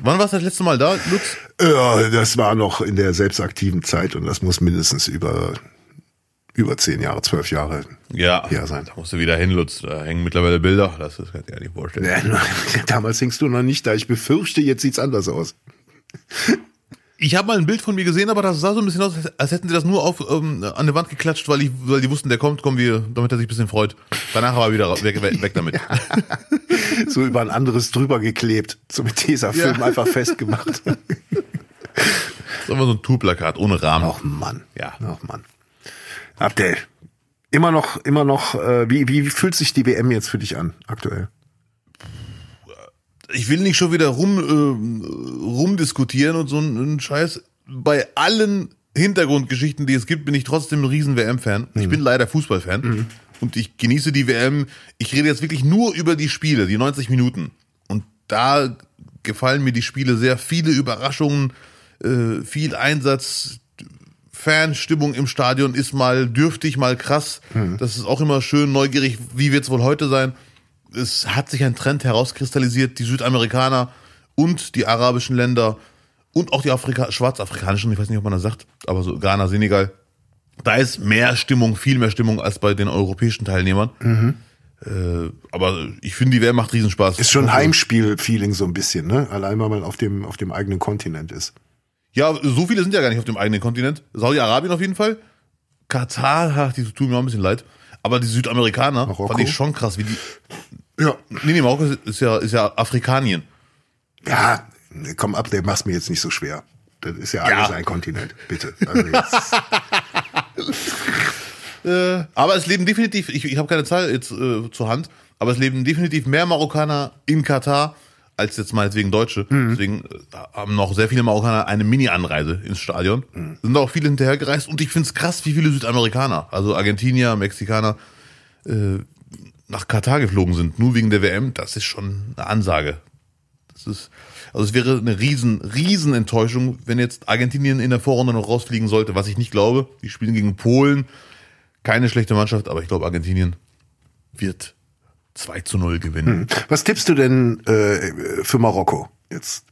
Wann warst du das letzte Mal da, Lutz? Ja, das war noch in der selbstaktiven Zeit und das muss mindestens über, über zehn Jahre, zwölf Jahre Ja, her sein. da musst du wieder hin, Lutz. Da hängen mittlerweile Bilder. Das ist kann ich dir nicht vorstellen. Ja, damals hingst du noch nicht da. Ich befürchte, jetzt sieht's anders aus. Ich habe mal ein Bild von mir gesehen, aber das sah so ein bisschen aus, als hätten sie das nur auf ähm, an die Wand geklatscht, weil, ich, weil die wussten, der kommt, kommen wir, damit er sich ein bisschen freut. Danach war er wieder weg, weg, weg damit. So über ein anderes drüber geklebt. So mit Tesafilm Ja. einfach festgemacht. Das ist einfach so ein Tourplakat ohne Rahmen. Ach Mann. Ja. Ach Mann. Abdel. Immer noch, immer noch, äh, wie, wie fühlt sich die WM jetzt für dich an, aktuell? Ich will nicht schon wieder rum, äh, rumdiskutieren und so einen Scheiß. Bei allen Hintergrundgeschichten, die es gibt, bin ich trotzdem ein riesen WM-Fan. Ich bin leider Fußballfan und ich genieße die WM. Ich rede jetzt wirklich nur über die Spiele, die 90 Minuten. Und da gefallen mir die Spiele sehr. Viele Überraschungen, äh, viel Einsatz, Fanstimmung im Stadion ist mal dürftig, mal krass. Das ist auch immer schön neugierig. Wie wird es wohl heute sein? Es hat sich ein Trend herauskristallisiert. Die Südamerikaner und die arabischen Länder und auch die Afrika schwarzafrikanischen, ich weiß nicht, ob man das sagt, aber so Ghana, Senegal, da ist mehr Stimmung, viel mehr Stimmung als bei den europäischen Teilnehmern. Äh, aber ich finde, die WM macht Riesenspaß. Ist schon Heimspiel-Feeling so ein bisschen, ne? Allein weil man auf dem, auf dem eigenen Kontinent ist. Ja, so viele sind ja gar nicht auf dem eigenen Kontinent. Saudi-Arabien auf jeden Fall. Katar, ach, die tun mir auch ein bisschen leid. Aber die Südamerikaner Marokko? fand ich schon krass, wie die. Ja. Nee, nee, Marokko ist ja, ist ja Afrikanien. Ja, komm ab, der machst mir jetzt nicht so schwer. Das ist ja Ja. alles ein Kontinent, bitte. Also Äh, aber es leben definitiv, ich, ich habe keine Zahl jetzt äh, zur Hand, aber es leben definitiv mehr Marokkaner in Katar als jetzt meinetwegen Deutsche. Deswegen äh, haben noch sehr viele Marokkaner eine Mini-Anreise ins Stadion. Sind auch viele hinterhergereist und ich finde es krass, wie viele Südamerikaner, also Argentinier, Mexikaner, äh, nach Katar geflogen sind, nur wegen der WM. Das ist schon eine Ansage. Das ist, also es wäre eine riesen, riesen Enttäuschung, wenn jetzt Argentinien in der Vorrunde noch rausfliegen sollte, was ich nicht glaube. Die spielen gegen Polen. Keine schlechte Mannschaft, aber ich glaube, Argentinien wird 2 zu 0 gewinnen. was tippst du denn äh, für Marokko jetzt?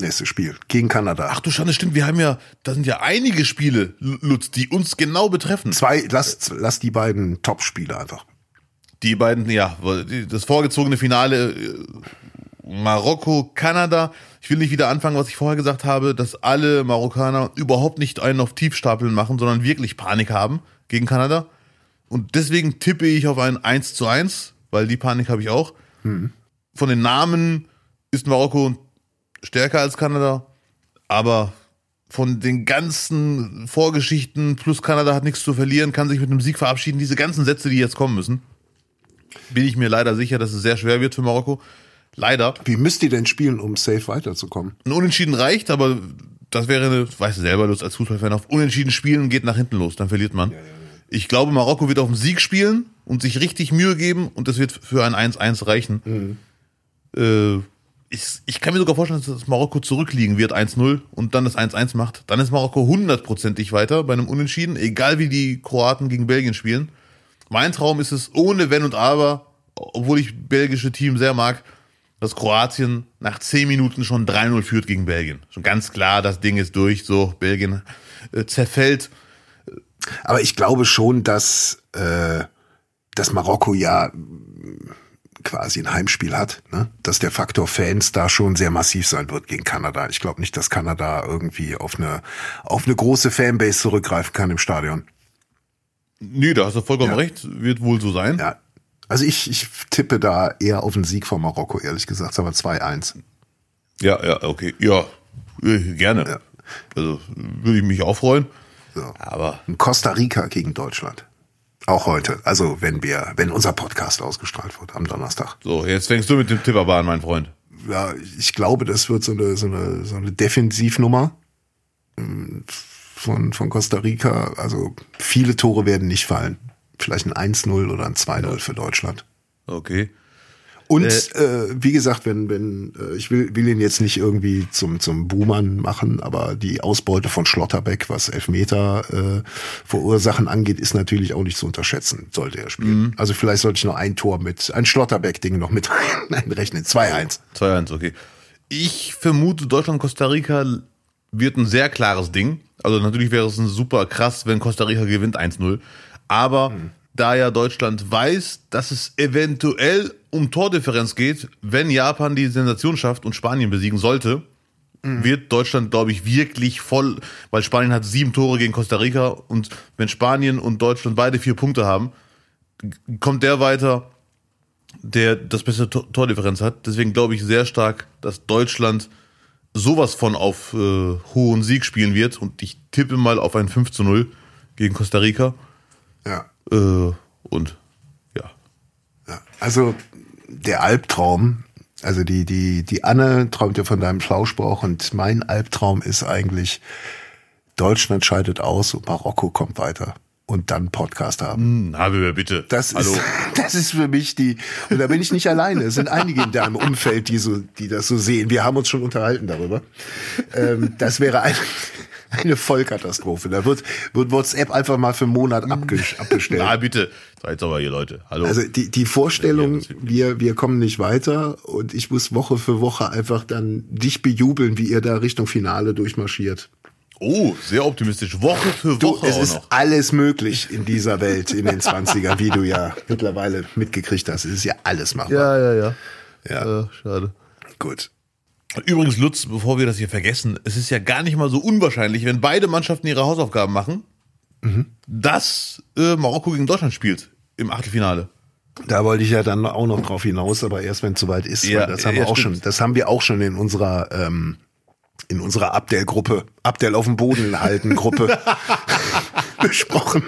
Nächstes Spiel gegen Kanada. Ach du Schande, stimmt, wir haben ja, da sind ja einige Spiele, Lutz, die uns genau betreffen. Zwei, lass, lass die beiden Top-Spiele einfach. Die beiden, ja, das vorgezogene Finale äh, Marokko, Kanada. Ich will nicht wieder anfangen, was ich vorher gesagt habe, dass alle Marokkaner überhaupt nicht einen auf Tiefstapeln machen, sondern wirklich Panik haben gegen Kanada. Und deswegen tippe ich auf ein 1 zu 1, weil die Panik habe ich auch. Von den Namen ist Marokko stärker als Kanada, aber von den ganzen Vorgeschichten plus Kanada hat nichts zu verlieren, kann sich mit einem Sieg verabschieden. Diese ganzen Sätze, die jetzt kommen müssen, bin ich mir leider sicher, dass es sehr schwer wird für Marokko. Leider. Wie müsst ihr denn spielen, um safe weiterzukommen? Ein Unentschieden reicht, aber das wäre eine, weißt du selber, Lust als Fußballfan, auf Unentschieden spielen geht nach hinten los, dann verliert man. Ich glaube, Marokko wird auf den Sieg spielen und sich richtig Mühe geben und das wird für ein 1-1 reichen. Äh, ich, ich kann mir sogar vorstellen, dass Marokko zurückliegen wird, 1-0 und dann das 1-1 macht. Dann ist Marokko hundertprozentig weiter bei einem Unentschieden, egal wie die Kroaten gegen Belgien spielen. Mein Traum ist es ohne Wenn und Aber, obwohl ich belgische Team sehr mag, dass Kroatien nach 10 Minuten schon 3-0 führt gegen Belgien. Schon ganz klar, das Ding ist durch, so, Belgien äh, zerfällt. Aber ich glaube schon, dass, äh, dass Marokko ja quasi ein Heimspiel hat, ne? dass der Faktor Fans da schon sehr massiv sein wird gegen Kanada. Ich glaube nicht, dass Kanada irgendwie auf eine, auf eine große Fanbase zurückgreifen kann im Stadion. Nee, da hast du vollkommen Ja. recht, wird wohl so sein. Ja. Also ich, ich tippe da eher auf einen Sieg von Marokko, ehrlich gesagt, aber 2-1. Ja, ja, okay. Ja, äh, gerne. Ja. Also würde ich mich auch freuen. So. Aber Costa Rica gegen Deutschland. Auch heute. Also wenn wir, wenn unser Podcast ausgestrahlt wird am Donnerstag. So, jetzt fängst du mit dem Tipp aber an, mein Freund. Ja, ich glaube, das wird so eine, so eine, so eine Defensivnummer ähm, von, von Costa Rica. Also viele Tore werden nicht fallen. Vielleicht ein 1-0 oder ein 2-0 für Deutschland. Okay. Und äh, äh, wie gesagt, wenn, wenn, äh, ich will, will ihn jetzt nicht irgendwie zum, zum Buhmann machen, aber die Ausbeute von Schlotterbeck, was Elfmeter äh, verursachen angeht, ist natürlich auch nicht zu unterschätzen, sollte er spielen. Mhm. Also vielleicht sollte ich noch ein Tor mit, ein Schlotterbeck-Ding noch mit einrechnen. 2-1. 2-1, okay. Ich vermute, Deutschland-Costa Rica wird ein sehr klares Ding. Also natürlich wäre es ein super krass, wenn Costa Rica gewinnt 1-0. Aber mhm da ja Deutschland weiß, dass es eventuell um Tordifferenz geht, wenn Japan die Sensation schafft und Spanien besiegen sollte, mhm. wird Deutschland, glaube ich, wirklich voll, weil Spanien hat sieben Tore gegen Costa Rica und wenn Spanien und Deutschland beide vier Punkte haben, kommt der weiter, der das beste Tordifferenz hat. Deswegen glaube ich sehr stark, dass Deutschland sowas von auf äh, hohen Sieg spielen wird und ich tippe mal auf ein 5 zu 0 gegen Costa Rica. Ja. Äh, und ja. ja. Also der Albtraum, also die, die, die Anne träumt ja von deinem Flauschbauch und mein Albtraum ist eigentlich, Deutschland scheidet aus und Marokko kommt weiter und dann Podcast haben. Hm, habe wir bitte. Das Hallo. ist, das ist für mich die, und da bin ich nicht alleine. Es sind einige in deinem Umfeld, die so, die das so sehen. Wir haben uns schon unterhalten darüber. Ähm, das wäre ein, eine Vollkatastrophe. Da wird, wird WhatsApp einfach mal für einen Monat abgestellt. Na bitte, seid aber hier Leute. Hallo. Also die, die Vorstellung, wir, wir kommen nicht weiter und ich muss Woche für Woche einfach dann dich bejubeln, wie ihr da Richtung Finale durchmarschiert. Oh, sehr optimistisch. Woche für Woche. Du, es ist noch. alles möglich in dieser Welt in den 20ern, wie du ja mittlerweile mitgekriegt hast. Es ist ja alles machbar. Ja, ja, ja. Ja, äh, schade. Gut. Übrigens, Lutz, bevor wir das hier vergessen, es ist ja gar nicht mal so unwahrscheinlich, wenn beide Mannschaften ihre Hausaufgaben machen, mhm. dass äh, Marokko gegen Deutschland spielt im Achtelfinale. Da wollte ich ja dann auch noch drauf hinaus, aber erst wenn es soweit ist, ja, das haben ja, wir auch stimmt. schon, das haben wir auch schon in unserer ähm, in unserer Abdel-Gruppe, Abdel auf dem Boden halten Gruppe besprochen.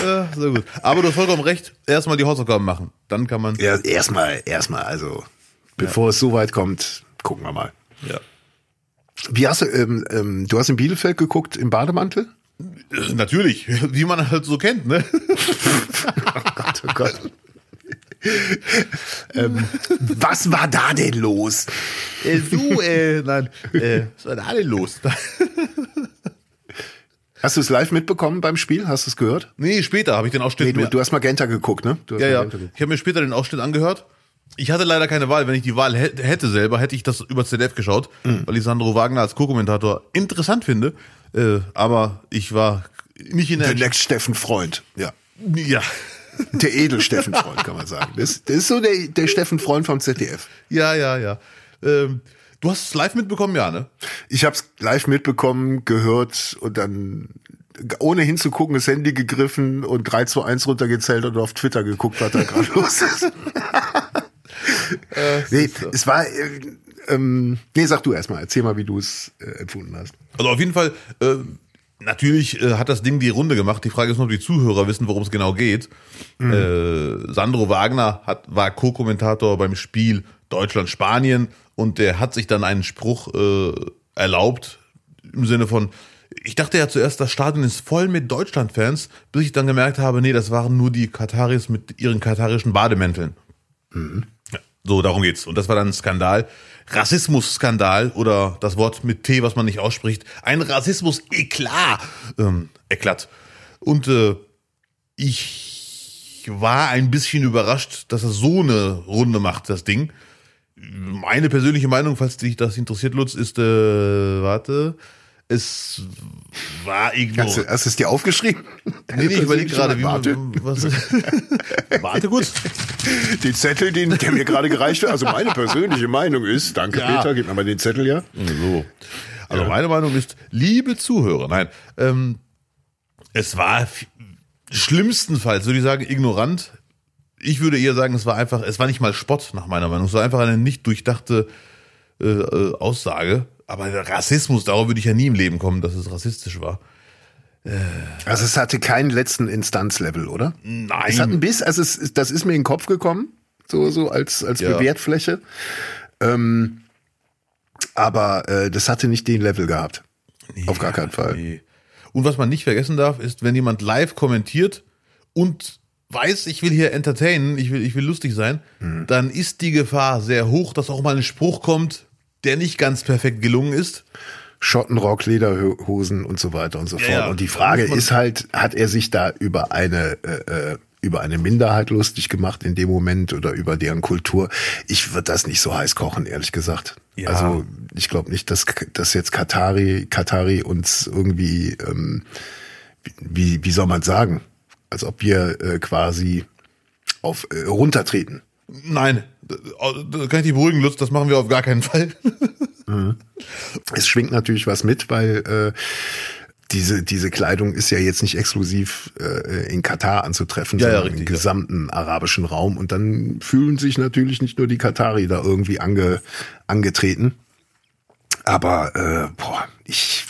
Ja, sehr gut. Aber du hast vollkommen recht. Erstmal die Hausaufgaben machen. Dann kann man. Ja, erstmal, erstmal, also bevor ja. es so weit kommt, gucken wir mal. Ja. Wie hast du, ähm, ähm, du hast in Bielefeld geguckt im Bademantel? Natürlich, wie man halt so kennt, ne? oh Gott, oh Gott. Ähm, was war da denn los? Äh, du, äh, nein, äh, was war da denn los? Hast du es live mitbekommen beim Spiel? Hast du es gehört? Nee, später habe ich den Ausschnitt. Nee, du, du hast Magenta geguckt, ne? ja, ja. Ich habe mir später den Ausschnitt angehört ich hatte leider keine Wahl. Wenn ich die Wahl hätte selber, hätte ich das über ZDF geschaut, mhm. weil ich Sandro Wagner als Co-Kommentator interessant finde. Äh, aber ich war nicht in der... Der Next Steffen Freund, ja. Ja. Der Edel-Steffen Freund, kann man sagen. Das, das ist so der, der Steffen Freund vom ZDF. Ja, ja, ja. Ähm, du hast es live mitbekommen, ja, ne? Ich habe es live mitbekommen, gehört und dann ohne hinzugucken, das Handy gegriffen und 3 zu 1 runtergezählt und auf Twitter geguckt, was da gerade los ist. äh, nee, so. es war. Äh, ähm, nee, sag du erstmal, erzähl mal, wie du es äh, empfunden hast. Also auf jeden Fall, äh, natürlich äh, hat das Ding die Runde gemacht. Die Frage ist nur, ob die Zuhörer wissen, worum es genau geht. Mhm. Äh, Sandro Wagner hat, war Co-Kommentator beim Spiel Deutschland-Spanien und der hat sich dann einen Spruch äh, erlaubt im Sinne von, ich dachte ja zuerst, das Stadion ist voll mit Deutschland-Fans, bis ich dann gemerkt habe, nee, das waren nur die Kataris mit ihren katarischen Bademänteln. Mhm. So, darum geht's. Und das war dann ein Skandal. Rassismus-Skandal oder das Wort mit T, was man nicht ausspricht. Ein Rassismus-Eklat. Ähm, Eklat. Und äh, ich war ein bisschen überrascht, dass er so eine Runde macht, das Ding. Meine persönliche Meinung, falls dich das interessiert, Lutz, ist, äh, warte, es war irgendwo. Hast du, hast du es dir aufgeschrieben? Nee, nee, ich überlege gerade, wie warte. man. Was, warte gut. Den Zettel, den, der mir gerade gereicht hat, also meine persönliche Meinung ist, danke ja. Peter, gib mir mal den Zettel, ja. So. Also ja. meine Meinung ist, liebe Zuhörer, nein, ähm, es war schlimmstenfalls, würde ich sagen, ignorant, ich würde eher sagen, es war einfach, es war nicht mal Spott nach meiner Meinung, es war einfach eine nicht durchdachte äh, äh Aussage. Aber Rassismus, darauf würde ich ja nie im Leben kommen, dass es rassistisch war. Äh, also es hatte keinen letzten Instanzlevel, oder? Nein. Es hat ein Biss, also es, das ist mir in den Kopf gekommen, so, so als, als ja. Bewertfläche. Ähm, aber äh, das hatte nicht den Level gehabt. Nee, Auf gar keinen Fall. Nee. Und was man nicht vergessen darf, ist, wenn jemand live kommentiert und weiß, ich will hier entertainen, ich will, ich will lustig sein, mhm. dann ist die Gefahr sehr hoch, dass auch mal ein Spruch kommt, der nicht ganz perfekt gelungen ist. Schottenrock, Lederhosen und so weiter und so fort. Ja, und die Frage ist halt, hat er sich da über eine äh, äh, über eine Minderheit lustig gemacht in dem Moment oder über deren Kultur? Ich würde das nicht so heiß kochen, ehrlich gesagt. Ja. Also ich glaube nicht, dass, dass jetzt Katari, Katari uns irgendwie, ähm, wie, wie soll man sagen, als ob wir äh, quasi auf äh, runtertreten. Nein, da kann ich dich beruhigen, Lutz, das machen wir auf gar keinen Fall. mhm. Es schwingt natürlich was mit, weil äh, diese, diese Kleidung ist ja jetzt nicht exklusiv äh, in Katar anzutreffen, ja, sondern ja, richtig, im gesamten ja. arabischen Raum. Und dann fühlen sich natürlich nicht nur die Katari da irgendwie ange, angetreten. Aber äh, boah, ich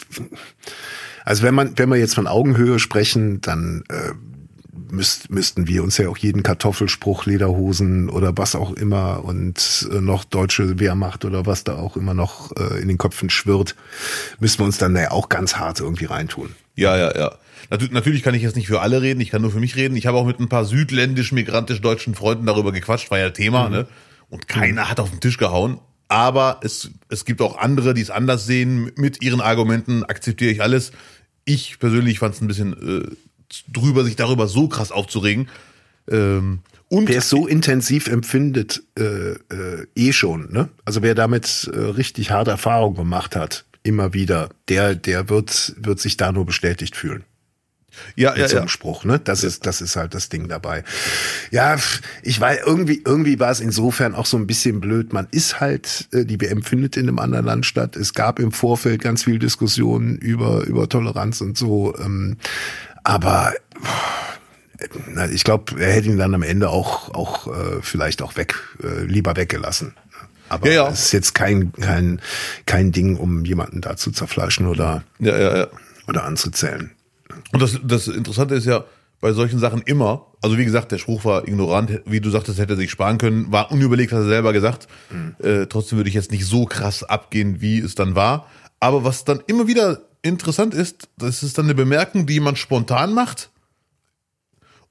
also wenn man, wenn wir jetzt von Augenhöhe sprechen, dann äh, müsst, müssten wir uns ja auch jeden Kartoffelspruch, Lederhosen oder was auch immer und äh, noch deutsche Wehrmacht oder was da auch immer noch äh, in den Köpfen schwirrt, müssten wir uns dann ja auch ganz hart irgendwie reintun. Ja, ja, ja. Natürlich kann ich jetzt nicht für alle reden, ich kann nur für mich reden. Ich habe auch mit ein paar südländisch-migrantisch-deutschen Freunden darüber gequatscht, war ja Thema, mhm. ne? Und keiner hat auf den Tisch gehauen. Aber es, es gibt auch andere, die es anders sehen. Mit ihren Argumenten akzeptiere ich alles. Ich persönlich fand es ein bisschen äh, drüber, sich darüber so krass aufzuregen. Ähm, und wer es so intensiv empfindet, äh, äh, eh schon, ne? Also wer damit äh, richtig harte Erfahrungen gemacht hat, immer wieder, der, der wird, wird sich da nur bestätigt fühlen. Ja, ja, so ja. Spruch, ne? Das ist, das ist halt das Ding dabei. Ja, ich weiß, irgendwie, irgendwie war es insofern auch so ein bisschen blöd. Man ist halt, äh, die WM findet in einem anderen Land statt. Es gab im Vorfeld ganz viel Diskussionen über, über Toleranz und so. Ähm, aber ich glaube, er hätte ihn dann am Ende auch, auch äh, vielleicht auch weg, äh, lieber weggelassen. Aber ja, ja. es ist jetzt kein, kein, kein Ding, um jemanden da zu zerfleischen oder, ja, ja, ja. oder anzuzählen. Und das, das Interessante ist ja bei solchen Sachen immer, also wie gesagt, der Spruch war ignorant, wie du sagtest, hätte er sich sparen können, war unüberlegt, hat er selber gesagt. Mhm. Äh, trotzdem würde ich jetzt nicht so krass abgehen, wie es dann war. Aber was dann immer wieder interessant ist, das ist dann eine Bemerkung, die jemand spontan macht.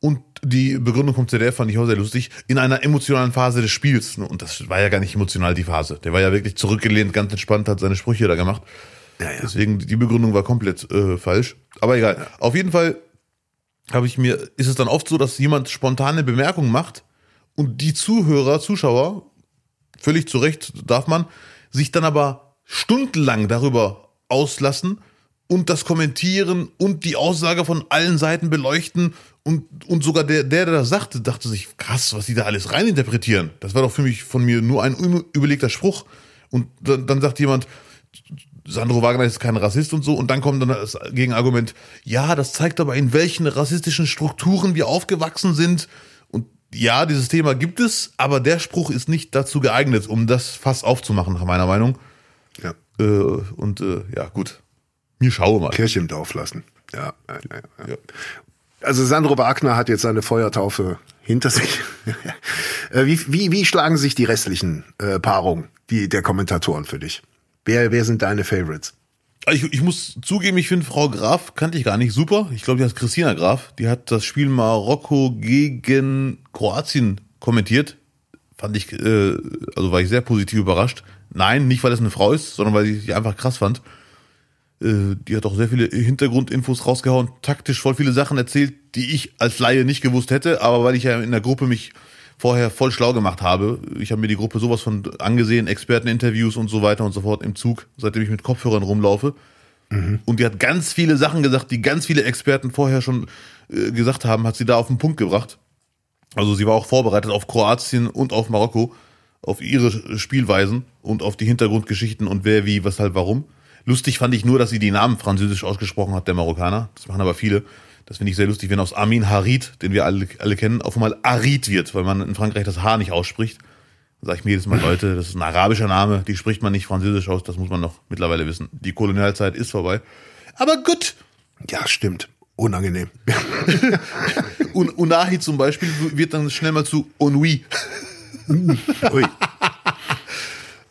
Und die Begründung kommt zu der, fand ich auch sehr lustig, in einer emotionalen Phase des Spiels. Und das war ja gar nicht emotional die Phase. Der war ja wirklich zurückgelehnt, ganz entspannt, hat seine Sprüche da gemacht. Ja, ja. Deswegen, die Begründung war komplett äh, falsch. Aber egal. Ja. Auf jeden Fall habe ich mir, ist es dann oft so, dass jemand spontane Bemerkungen macht und die Zuhörer, Zuschauer, völlig zu Recht darf man, sich dann aber stundenlang darüber auslassen und das kommentieren und die Aussage von allen Seiten beleuchten und, und sogar der, der, der das sagte, dachte sich, krass, was die da alles reininterpretieren. Das war doch für mich von mir nur ein überlegter Spruch. Und dann, dann sagt jemand, Sandro Wagner ist kein Rassist und so. Und dann kommt dann das Gegenargument, ja, das zeigt aber, in welchen rassistischen Strukturen wir aufgewachsen sind. Und ja, dieses Thema gibt es, aber der Spruch ist nicht dazu geeignet, um das Fass aufzumachen, nach meiner Meinung. Ja. Äh, und äh, ja, gut. Mir schaue mal. Kirche im Dorf lassen. Ja, ja, ja. Also Sandro Wagner hat jetzt seine Feuertaufe hinter sich. Äh, wie, wie, wie schlagen sich die restlichen äh, Paarungen, die der Kommentatoren für dich? Wer, wer sind deine Favorites? Ich, ich muss zugeben, ich finde Frau Graf kannte ich gar nicht super. Ich glaube, die heißt Christina Graf. Die hat das Spiel Marokko gegen Kroatien kommentiert. Fand ich, äh, also war ich sehr positiv überrascht. Nein, nicht weil es eine Frau ist, sondern weil ich sie einfach krass fand. Äh, die hat auch sehr viele Hintergrundinfos rausgehauen, taktisch voll viele Sachen erzählt, die ich als Laie nicht gewusst hätte, aber weil ich ja in der Gruppe mich vorher voll schlau gemacht habe. Ich habe mir die Gruppe sowas von angesehen, Experteninterviews und so weiter und so fort im Zug, seitdem ich mit Kopfhörern rumlaufe. Mhm. Und die hat ganz viele Sachen gesagt, die ganz viele Experten vorher schon äh, gesagt haben, hat sie da auf den Punkt gebracht. Also sie war auch vorbereitet auf Kroatien und auf Marokko, auf ihre Spielweisen und auf die Hintergrundgeschichten und wer, wie, weshalb, warum. Lustig fand ich nur, dass sie die Namen französisch ausgesprochen hat, der Marokkaner. Das machen aber viele. Das finde ich sehr lustig, wenn aus Amin Harid, den wir alle, alle kennen, auf einmal Arid wird, weil man in Frankreich das H nicht ausspricht. Dann sage ich mir jedes Mal, Leute, das ist ein arabischer Name, die spricht man nicht französisch aus, das muss man noch mittlerweile wissen. Die Kolonialzeit ist vorbei. Aber gut. Ja, stimmt. Unangenehm. Un Unahi zum Beispiel wird dann schnell mal zu Onui. Ui.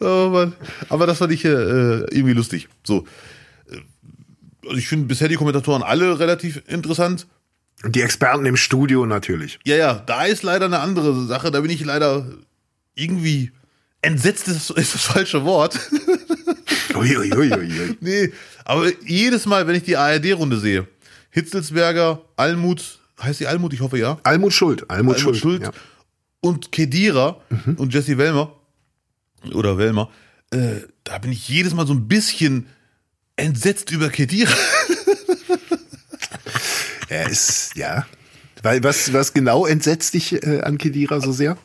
Oh Mann. Aber das fand ich äh, irgendwie lustig. So. Also ich finde bisher die Kommentatoren alle relativ interessant. Die Experten im Studio natürlich. Ja, ja, da ist leider eine andere Sache. Da bin ich leider irgendwie entsetzt ist, ist das falsche Wort. Uiuiuiui. Ui, ui. nee, aber jedes Mal, wenn ich die ARD-Runde sehe, Hitzelsberger, Almut, heißt die Almut? Ich hoffe ja. Almut Schuld. Almut, Almut Schuld. Schuld ja. Und Kedira mhm. und Jesse Wellmer oder Wellmer, äh, da bin ich jedes Mal so ein bisschen entsetzt über Kedira. er ist, ja. Weil was, was genau entsetzt dich äh, an Kedira so sehr?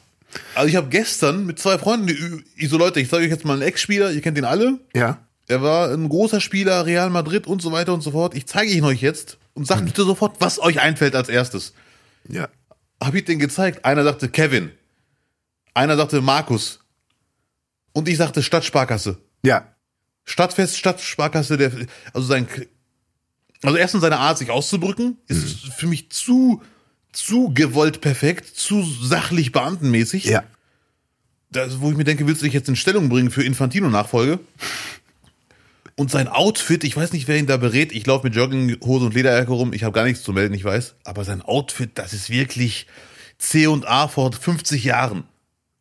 Also ich habe gestern mit zwei Freunden, ich so Leute, ich sage euch jetzt mal einen Ex-Spieler, ihr kennt ihn alle. Ja. Er war ein großer Spieler, Real Madrid und so weiter und so fort. Ich zeige ihn euch jetzt und sagt hm. bitte sofort, was euch einfällt als erstes. Ja. Hab ich den gezeigt. Einer sagte Kevin. Einer sagte Markus. Und ich sagte Stadtsparkasse. Ja. Stadtfest, Stadtsparkasse, der, also sein, also erstens seine Art, sich auszudrücken, ist mhm. für mich zu, zu gewollt perfekt, zu sachlich beamtenmäßig. Ja. Das, wo ich mir denke, willst du dich jetzt in Stellung bringen für Infantino-Nachfolge? Und sein Outfit, ich weiß nicht, wer ihn da berät. Ich laufe mit Jogginghose und Lederjacke rum. Ich habe gar nichts zu melden, ich weiß. Aber sein Outfit, das ist wirklich C und A vor 50 Jahren.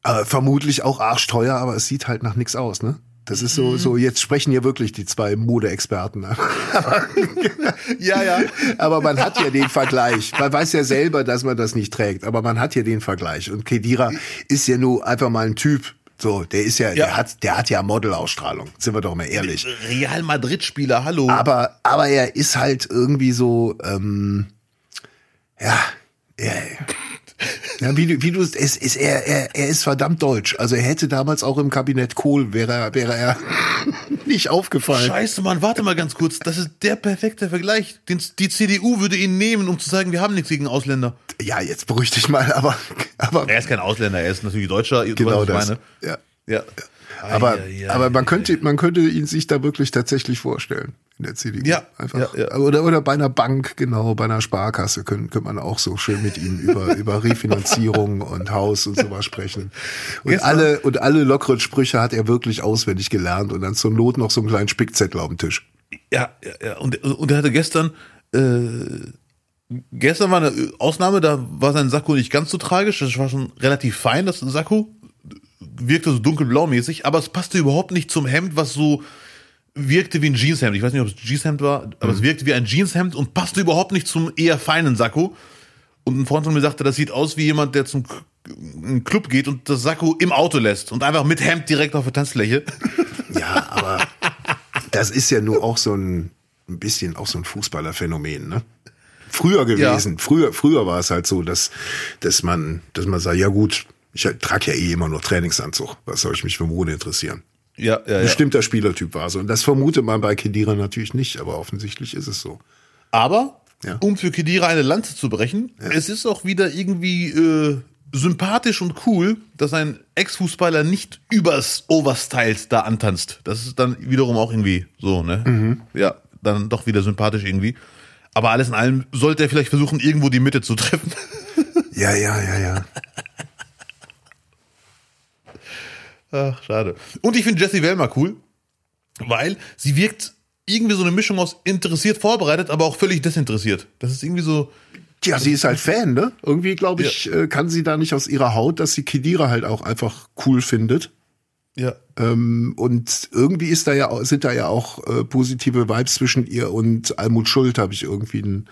Äh, vermutlich auch arschteuer, aber es sieht halt nach nichts aus, ne? Das ist so, so, jetzt sprechen hier wirklich die zwei Modeexperten. ja, ja. Aber man hat ja den Vergleich. Man weiß ja selber, dass man das nicht trägt, aber man hat ja den Vergleich. Und Kedira ist ja nur einfach mal ein Typ. So, der ist ja, ja. der hat, der hat ja Modelausstrahlung. Sind wir doch mal ehrlich. Real Madrid-Spieler, hallo. Aber, aber er ist halt irgendwie so, ähm, ja, ja. Ja, wie du, wie du, es ist, er, er, er ist verdammt deutsch. Also er hätte damals auch im Kabinett Kohl, wäre, wäre er nicht aufgefallen. Scheiße, Mann, warte mal ganz kurz. Das ist der perfekte Vergleich. Den, die CDU würde ihn nehmen, um zu sagen, wir haben nichts gegen Ausländer. Ja, jetzt beruhig dich mal, aber, aber. Er ist kein Ausländer, er ist natürlich Deutscher. Genau das. Meine. Ja. Ja. Aber, aber man könnte, man könnte ihn sich da wirklich tatsächlich vorstellen in der CDU. Ja, einfach. Ja, ja. Oder, oder bei einer Bank, genau, bei einer Sparkasse könnte, könnte man auch so schön mit ihm über, über Refinanzierung und Haus und sowas sprechen. Und Gestern. alle, und alle lockeren Sprüche hat er wirklich auswendig gelernt und dann zur Not noch so einen kleinen Spickzettel auf dem Tisch. Ja, ja, ja. Und, und er hatte gestern, äh, gestern war eine Ausnahme, da war sein Sakko nicht ganz so tragisch, das war schon relativ fein, das Sakko wirkte so dunkelblau-mäßig, aber es passte überhaupt nicht zum Hemd, was so wirkte wie ein Jeanshemd. Ich weiß nicht, ob es Jeanshemd war, aber mhm. es wirkte wie ein Jeanshemd und passte überhaupt nicht zum eher feinen Sakko. Und ein Freund von mir sagte, das sieht aus wie jemand, der zum Club geht und das Sakko im Auto lässt und einfach mit Hemd direkt auf der Tanzfläche. Ja, aber das ist ja nur auch so ein, ein bisschen auch so ein Fußballerphänomen, ne? Früher gewesen. Ja. Früher, früher war es halt so, dass, dass man, dass man sagt, ja gut, ich trage ja eh immer nur Trainingsanzug. Was soll ich mich für Mode interessieren? Ja, ja, ja. Bestimmter Spielertyp war so. Und das vermutet man bei Kedira natürlich nicht, aber offensichtlich ist es so. Aber, ja. um für Kedira eine Lanze zu brechen, ja. es ist auch wieder irgendwie äh, sympathisch und cool, dass ein Ex-Fußballer nicht übers Overstyles da antanzt. Das ist dann wiederum auch irgendwie so, ne? Mhm. Ja, dann doch wieder sympathisch irgendwie. Aber alles in allem sollte er vielleicht versuchen, irgendwo die Mitte zu treffen. Ja, ja, ja, ja. Ach, schade. Und ich finde Jessie Wellmer cool, weil sie wirkt irgendwie so eine Mischung aus interessiert, vorbereitet, aber auch völlig desinteressiert. Das ist irgendwie so. Ja, sie ist halt Fan, ne? Irgendwie, glaube ich, ja. Äh, kann sie da nicht aus ihrer Haut, dass sie Kedira halt auch einfach cool findet. Ja. Ähm, und irgendwie ist da ja, sind da ja auch äh, positive Vibes zwischen ihr und Almut Schuld, habe ich irgendwie einen,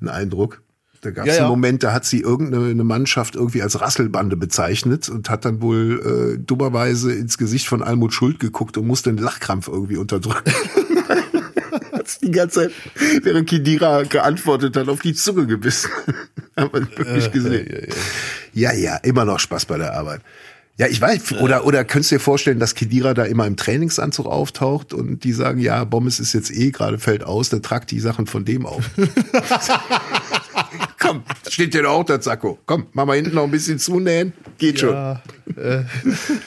einen Eindruck. Da gab es ja, einen Moment, da hat sie irgendeine Mannschaft irgendwie als Rasselbande bezeichnet und hat dann wohl äh, dummerweise ins Gesicht von Almut Schuld geguckt und musste den Lachkrampf irgendwie unterdrücken. hat die ganze Zeit, während Kidira geantwortet hat, auf die Zunge gebissen. Haben wir wirklich gesehen. Ja ja, ja, immer noch Spaß bei der Arbeit. Ja, ich weiß. Oder, oder könntest du dir vorstellen, dass Kedira da immer im Trainingsanzug auftaucht und die sagen, ja, Bommes ist jetzt eh gerade fällt aus, dann tragt die Sachen von dem auf. Komm, steht dir auch der Zacko. Komm, mach mal hinten noch ein bisschen zunähen. Geht ja, schon. Äh.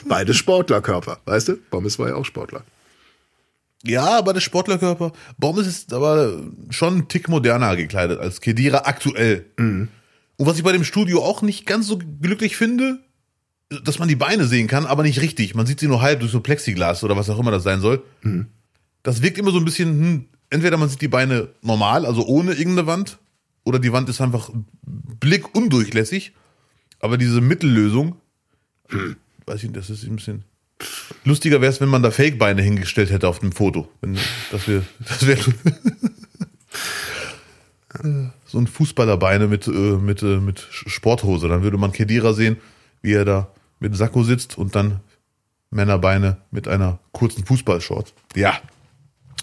Beide Sportlerkörper, weißt du? Bommes war ja auch Sportler. Ja, aber der Sportlerkörper. Bommes ist aber schon ein Tick moderner gekleidet als Kedira aktuell. Mhm. Und was ich bei dem Studio auch nicht ganz so glücklich finde, dass man die Beine sehen kann, aber nicht richtig. Man sieht sie nur halb durch so Plexiglas oder was auch immer das sein soll. Mhm. Das wirkt immer so ein bisschen, hm, entweder man sieht die Beine normal, also ohne irgendeine Wand, oder die Wand ist einfach blickundurchlässig. Aber diese Mittellösung, mhm. weiß ich, das ist ein bisschen. Lustiger wäre es, wenn man da Fake-Beine hingestellt hätte auf dem Foto. Wenn, das wäre. Das wär, so ein Fußballerbeine mit, äh, mit, äh, mit Sporthose. Dann würde man Kedira sehen, wie er da mit Sakko sitzt und dann Männerbeine mit einer kurzen Fußballshort. Ja.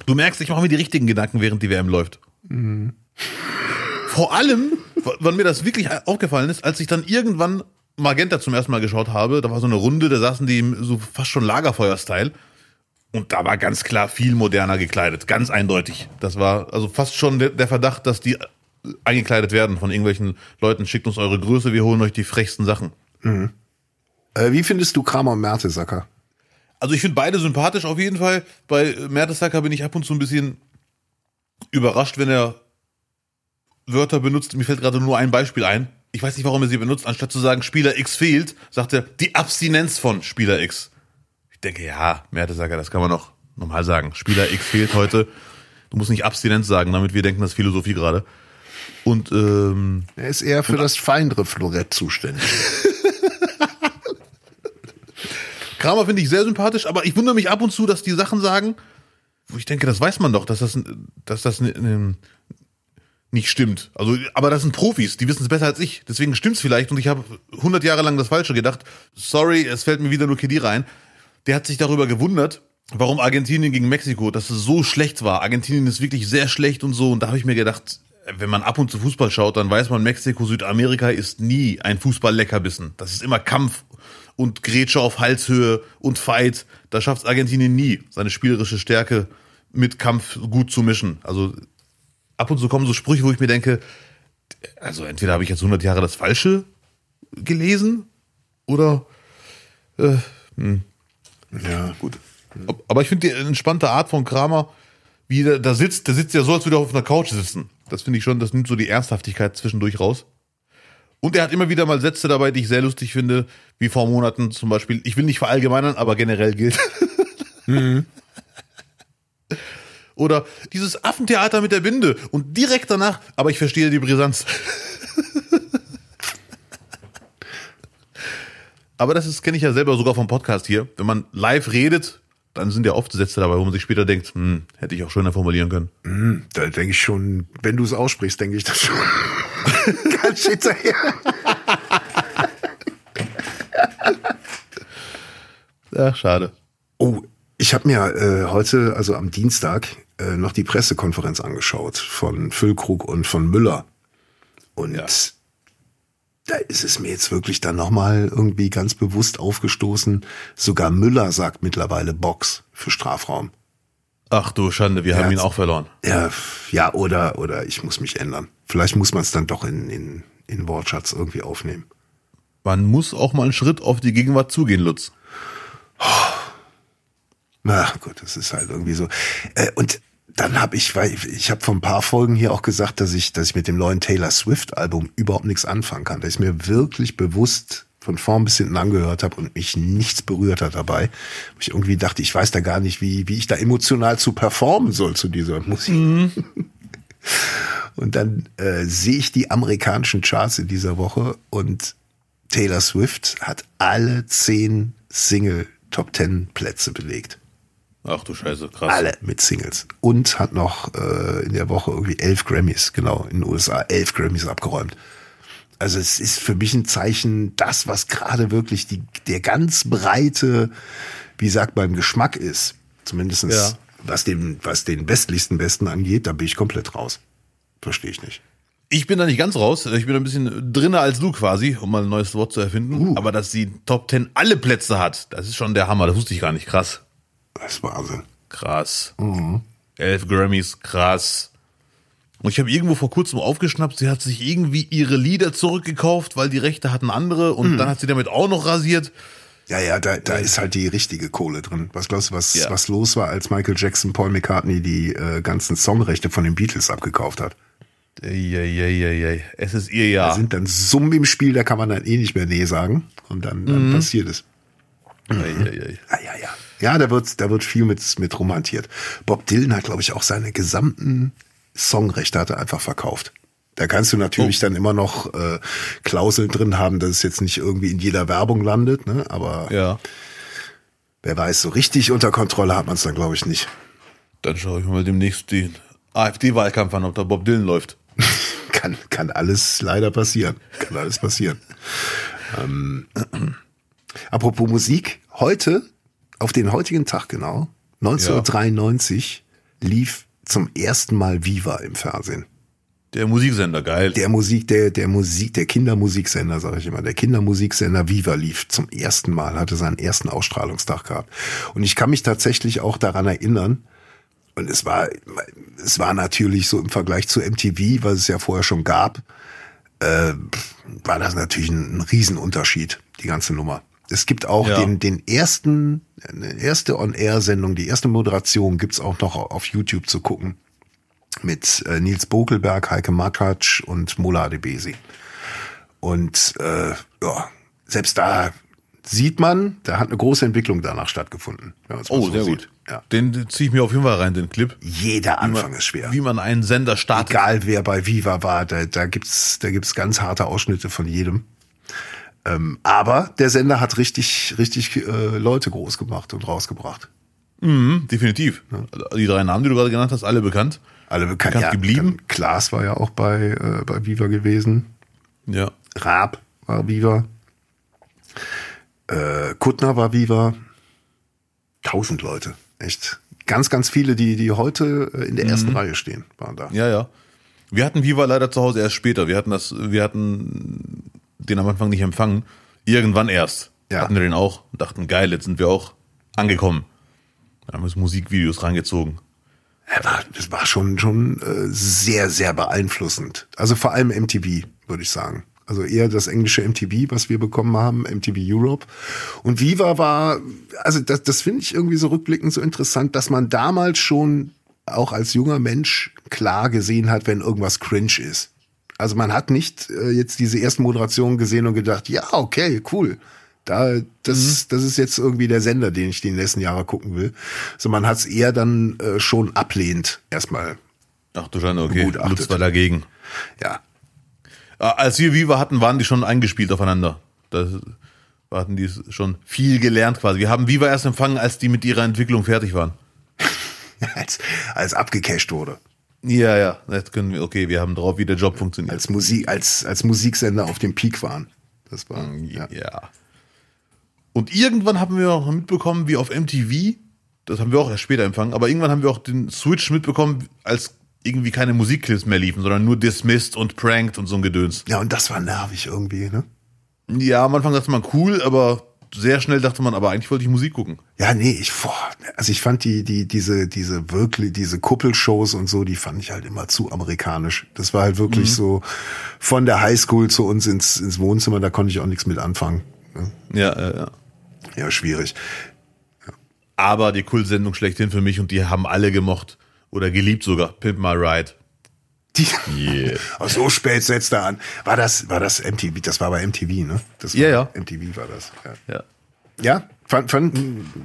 Du merkst, ich mache mir die richtigen Gedanken, während die WM läuft. Mhm. Vor allem, wann mir das wirklich aufgefallen ist, als ich dann irgendwann Magenta zum ersten Mal geschaut habe, da war so eine Runde, da saßen die so fast schon Lagerfeuer-Style. Und da war ganz klar viel moderner gekleidet, ganz eindeutig. Das war also fast schon der, der Verdacht, dass die eingekleidet werden von irgendwelchen Leuten. Schickt uns eure Größe, wir holen euch die frechsten Sachen. Mhm. Äh, wie findest du Kramer und Mertesacker? Also ich finde beide sympathisch auf jeden Fall. Bei Mertesacker bin ich ab und zu ein bisschen überrascht, wenn er Wörter benutzt. Mir fällt gerade nur ein Beispiel ein. Ich weiß nicht, warum er sie benutzt. Anstatt zu sagen, Spieler X fehlt, sagt er die Abstinenz von Spieler X. Ich denke, ja, Mertesacker, das kann man noch normal sagen. Spieler X fehlt heute. Du musst nicht Abstinenz sagen, damit wir denken, das ist Philosophie gerade. Und ähm, er ist eher für das feinere Florett zuständig. Kramer finde ich sehr sympathisch, aber ich wundere mich ab und zu, dass die Sachen sagen, wo ich denke, das weiß man doch, dass das, dass das nicht stimmt. Also, aber das sind Profis, die wissen es besser als ich. Deswegen stimmt's vielleicht und ich habe 100 Jahre lang das Falsche gedacht. Sorry, es fällt mir wieder nur Kedi rein. Der hat sich darüber gewundert, warum Argentinien gegen Mexiko, dass es so schlecht war. Argentinien ist wirklich sehr schlecht und so. Und da habe ich mir gedacht, wenn man ab und zu Fußball schaut, dann weiß man, Mexiko, Südamerika ist nie ein Fußball-Leckerbissen. Das ist immer Kampf und Grätsche auf Halshöhe und Fight. Da schafft Argentinien nie, seine spielerische Stärke mit Kampf gut zu mischen. Also ab und zu kommen so Sprüche, wo ich mir denke, also entweder habe ich jetzt 100 Jahre das Falsche gelesen oder äh, hm. ja gut. Aber ich finde die entspannte Art von Kramer, wie der da sitzt, der sitzt ja so, als würde er auf einer Couch sitzen. Das finde ich schon, das nimmt so die Ernsthaftigkeit zwischendurch raus. Und er hat immer wieder mal Sätze dabei, die ich sehr lustig finde, wie vor Monaten zum Beispiel. Ich will nicht verallgemeinern, aber generell gilt. Mhm. Oder dieses Affentheater mit der Binde und direkt danach, aber ich verstehe die Brisanz. aber das ist kenne ich ja selber sogar vom Podcast hier. Wenn man live redet, dann sind ja oft Sätze dabei, wo man sich später denkt, hm, hätte ich auch schöner formulieren können. Mm, da denke ich schon, wenn du es aussprichst, denke ich das schon. Ganz hinterher. Ach, schade. Oh, ich habe mir äh, heute, also am Dienstag, äh, noch die Pressekonferenz angeschaut von Füllkrug und von Müller. Und ja. Da ist es mir jetzt wirklich dann nochmal irgendwie ganz bewusst aufgestoßen. Sogar Müller sagt mittlerweile Box für Strafraum. Ach du Schande, wir ja, haben ihn auch verloren. Ja, ja, oder, oder ich muss mich ändern. Vielleicht muss man es dann doch in, in, in Wortschatz irgendwie aufnehmen. Man muss auch mal einen Schritt auf die Gegenwart zugehen, Lutz. Na gut, das ist halt irgendwie so. Äh, und dann habe ich, weil ich habe vor ein paar Folgen hier auch gesagt, dass ich, dass ich mit dem neuen Taylor Swift Album überhaupt nichts anfangen kann. Dass ich mir wirklich bewusst von vorn bis hinten angehört habe und mich nichts berührt hat dabei. Ich irgendwie dachte, ich weiß da gar nicht, wie, wie ich da emotional zu performen soll zu dieser Musik. Mhm. Und dann äh, sehe ich die amerikanischen Charts in dieser Woche und Taylor Swift hat alle zehn Single Top Ten Plätze belegt. Ach du Scheiße, krass. Alle mit Singles. Und hat noch äh, in der Woche irgendwie elf Grammys, genau, in den USA elf Grammys abgeräumt. Also es ist für mich ein Zeichen, das, was gerade wirklich die, der ganz breite, wie sagt man, Geschmack ist. Zumindestens ja. was den, was den westlichsten Besten angeht, da bin ich komplett raus. Verstehe ich nicht. Ich bin da nicht ganz raus. Ich bin ein bisschen drinner als du quasi, um mal ein neues Wort zu erfinden. Uh. Aber dass sie Top 10 alle Plätze hat, das ist schon der Hammer. Das wusste ich gar nicht. Krass. Das ist Wahnsinn. Krass. Mhm. Elf Grammys, krass. Und ich habe irgendwo vor kurzem aufgeschnappt, sie hat sich irgendwie ihre Lieder zurückgekauft, weil die Rechte hatten andere und mhm. dann hat sie damit auch noch rasiert. Ja, ja, da, da ist halt die richtige Kohle drin. Was glaubst du, was, ja. was los war, als Michael Jackson Paul McCartney die äh, ganzen Songrechte von den Beatles abgekauft hat? Eieieiei. Es ist ihr Jahr. Da sind dann Summen im Spiel, da kann man dann eh nicht mehr Nee sagen. Und dann, dann mhm. passiert es. Eieiei. Ja, ja, ja. Ja, da wird, da wird viel mit, mit romantiert. Bob Dylan hat, glaube ich, auch seine gesamten Songrechte hat er einfach verkauft. Da kannst du natürlich oh. dann immer noch äh, Klauseln drin haben, dass es jetzt nicht irgendwie in jeder Werbung landet, ne? Aber ja. wer weiß, so richtig unter Kontrolle hat man es dann, glaube ich, nicht. Dann schaue ich mal demnächst den AfD-Wahlkampf an, ob da Bob Dylan läuft. kann, kann alles leider passieren. Kann alles passieren. ähm, apropos Musik, heute, auf den heutigen Tag genau, 1993, ja. lief zum ersten Mal Viva im Fernsehen. Der Musiksender, geil. Der Musik, der, der Musik, der Kindermusiksender, sage ich immer. Der Kindermusiksender Viva lief zum ersten Mal, hatte seinen ersten Ausstrahlungstag gehabt. Und ich kann mich tatsächlich auch daran erinnern, und es war, es war natürlich so im Vergleich zu MTV, was es ja vorher schon gab, äh, war das natürlich ein, ein Riesenunterschied, die ganze Nummer. Es gibt auch ja. den, den ersten, eine erste On-Air-Sendung, die erste Moderation gibt's auch noch auf YouTube zu gucken mit äh, Nils Bokelberg, Heike Makatsch und Mola Adebesi. Und äh, ja, selbst da sieht man, da hat eine große Entwicklung danach stattgefunden. oh, so sehr sieht. gut. Ja. Den ziehe ich mir auf jeden Fall rein, den Clip. Jeder Anfang man, ist schwer. Wie man einen Sender startet. Egal wer bei Viva war, da, da gibt's da gibt's ganz harte Ausschnitte von jedem. Ähm, aber der Sender hat richtig, richtig äh, Leute groß gemacht und rausgebracht. Mhm, definitiv. Ja. Die drei Namen, die du gerade genannt hast, alle bekannt alle bekannt, bekannt ja, geblieben. Klaas war ja auch bei, äh, bei Viva gewesen. Ja. Raab war Viva. Äh, Kuttner war Viva. Tausend Leute. Echt. Ganz, ganz viele, die, die heute äh, in der ersten mhm. Reihe stehen, waren da. Ja, ja. Wir hatten Viva leider zu Hause erst später. Wir hatten das, wir hatten den am Anfang nicht empfangen. Irgendwann erst. Ja. Hatten wir den auch und dachten, geil, jetzt sind wir auch angekommen. Dann haben wir Musikvideos reingezogen war, das war schon, schon äh, sehr, sehr beeinflussend. Also vor allem MTV, würde ich sagen. Also eher das englische MTV, was wir bekommen haben, MTV Europe. Und Viva war, also das, das finde ich irgendwie so rückblickend so interessant, dass man damals schon auch als junger Mensch klar gesehen hat, wenn irgendwas cringe ist. Also man hat nicht äh, jetzt diese ersten Moderationen gesehen und gedacht, ja, okay, cool. Da, das, mhm. das ist jetzt irgendwie der Sender, den ich die nächsten Jahre gucken will. So, man hat es eher dann äh, schon ablehnt, erstmal. Ach du Schande, okay. Lutz war dagegen. Ja. Äh, als wir Viva hatten, waren die schon eingespielt aufeinander. Da hatten die schon viel gelernt quasi. Wir haben Viva erst empfangen, als die mit ihrer Entwicklung fertig waren. als, als abgecasht wurde. Ja, ja, jetzt können wir, okay, wir haben drauf, wie der Job funktioniert. Als Musik, als, als Musiksender auf dem Peak waren. Das war, ja. ja. Und irgendwann haben wir auch mitbekommen, wie auf MTV, das haben wir auch erst später empfangen, aber irgendwann haben wir auch den Switch mitbekommen, als irgendwie keine Musikclips mehr liefen, sondern nur Dismissed und Pranked und so ein Gedöns. Ja, und das war nervig irgendwie, ne? Ja, am Anfang dachte man cool, aber sehr schnell dachte man, aber eigentlich wollte ich Musik gucken. Ja, nee, ich, boah, also ich fand die, die, diese, diese wirklich, diese Kuppelshows und so, die fand ich halt immer zu amerikanisch. Das war halt wirklich mhm. so von der Highschool zu uns ins, ins Wohnzimmer, da konnte ich auch nichts mit anfangen. Ja, ja, ja ja, schwierig. Ja. Aber die Kultsendung schlechthin für mich und die haben alle gemocht oder geliebt sogar. Pimp My Ride. Die, yeah. so spät setzt er an. War das, war das MTV? Das war bei MTV, ne? Das ja, ja. MTV war das. Ja. Ja, ja fand, fand,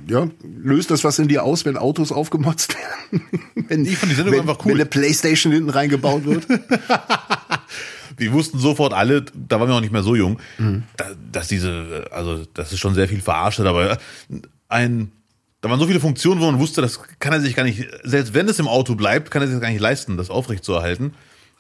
ja, löst das was in dir aus, wenn Autos aufgemotzt werden? wenn, ich fand die Sendung wenn, einfach cool. Wenn eine Playstation hinten reingebaut wird? wir wussten sofort alle, da waren wir auch nicht mehr so jung, mhm. dass diese, also das ist schon sehr viel verarscht, aber ein, da waren so viele Funktionen, wo man wusste, das kann er sich gar nicht, selbst wenn es im Auto bleibt, kann er sich gar nicht leisten, das aufrechtzuerhalten.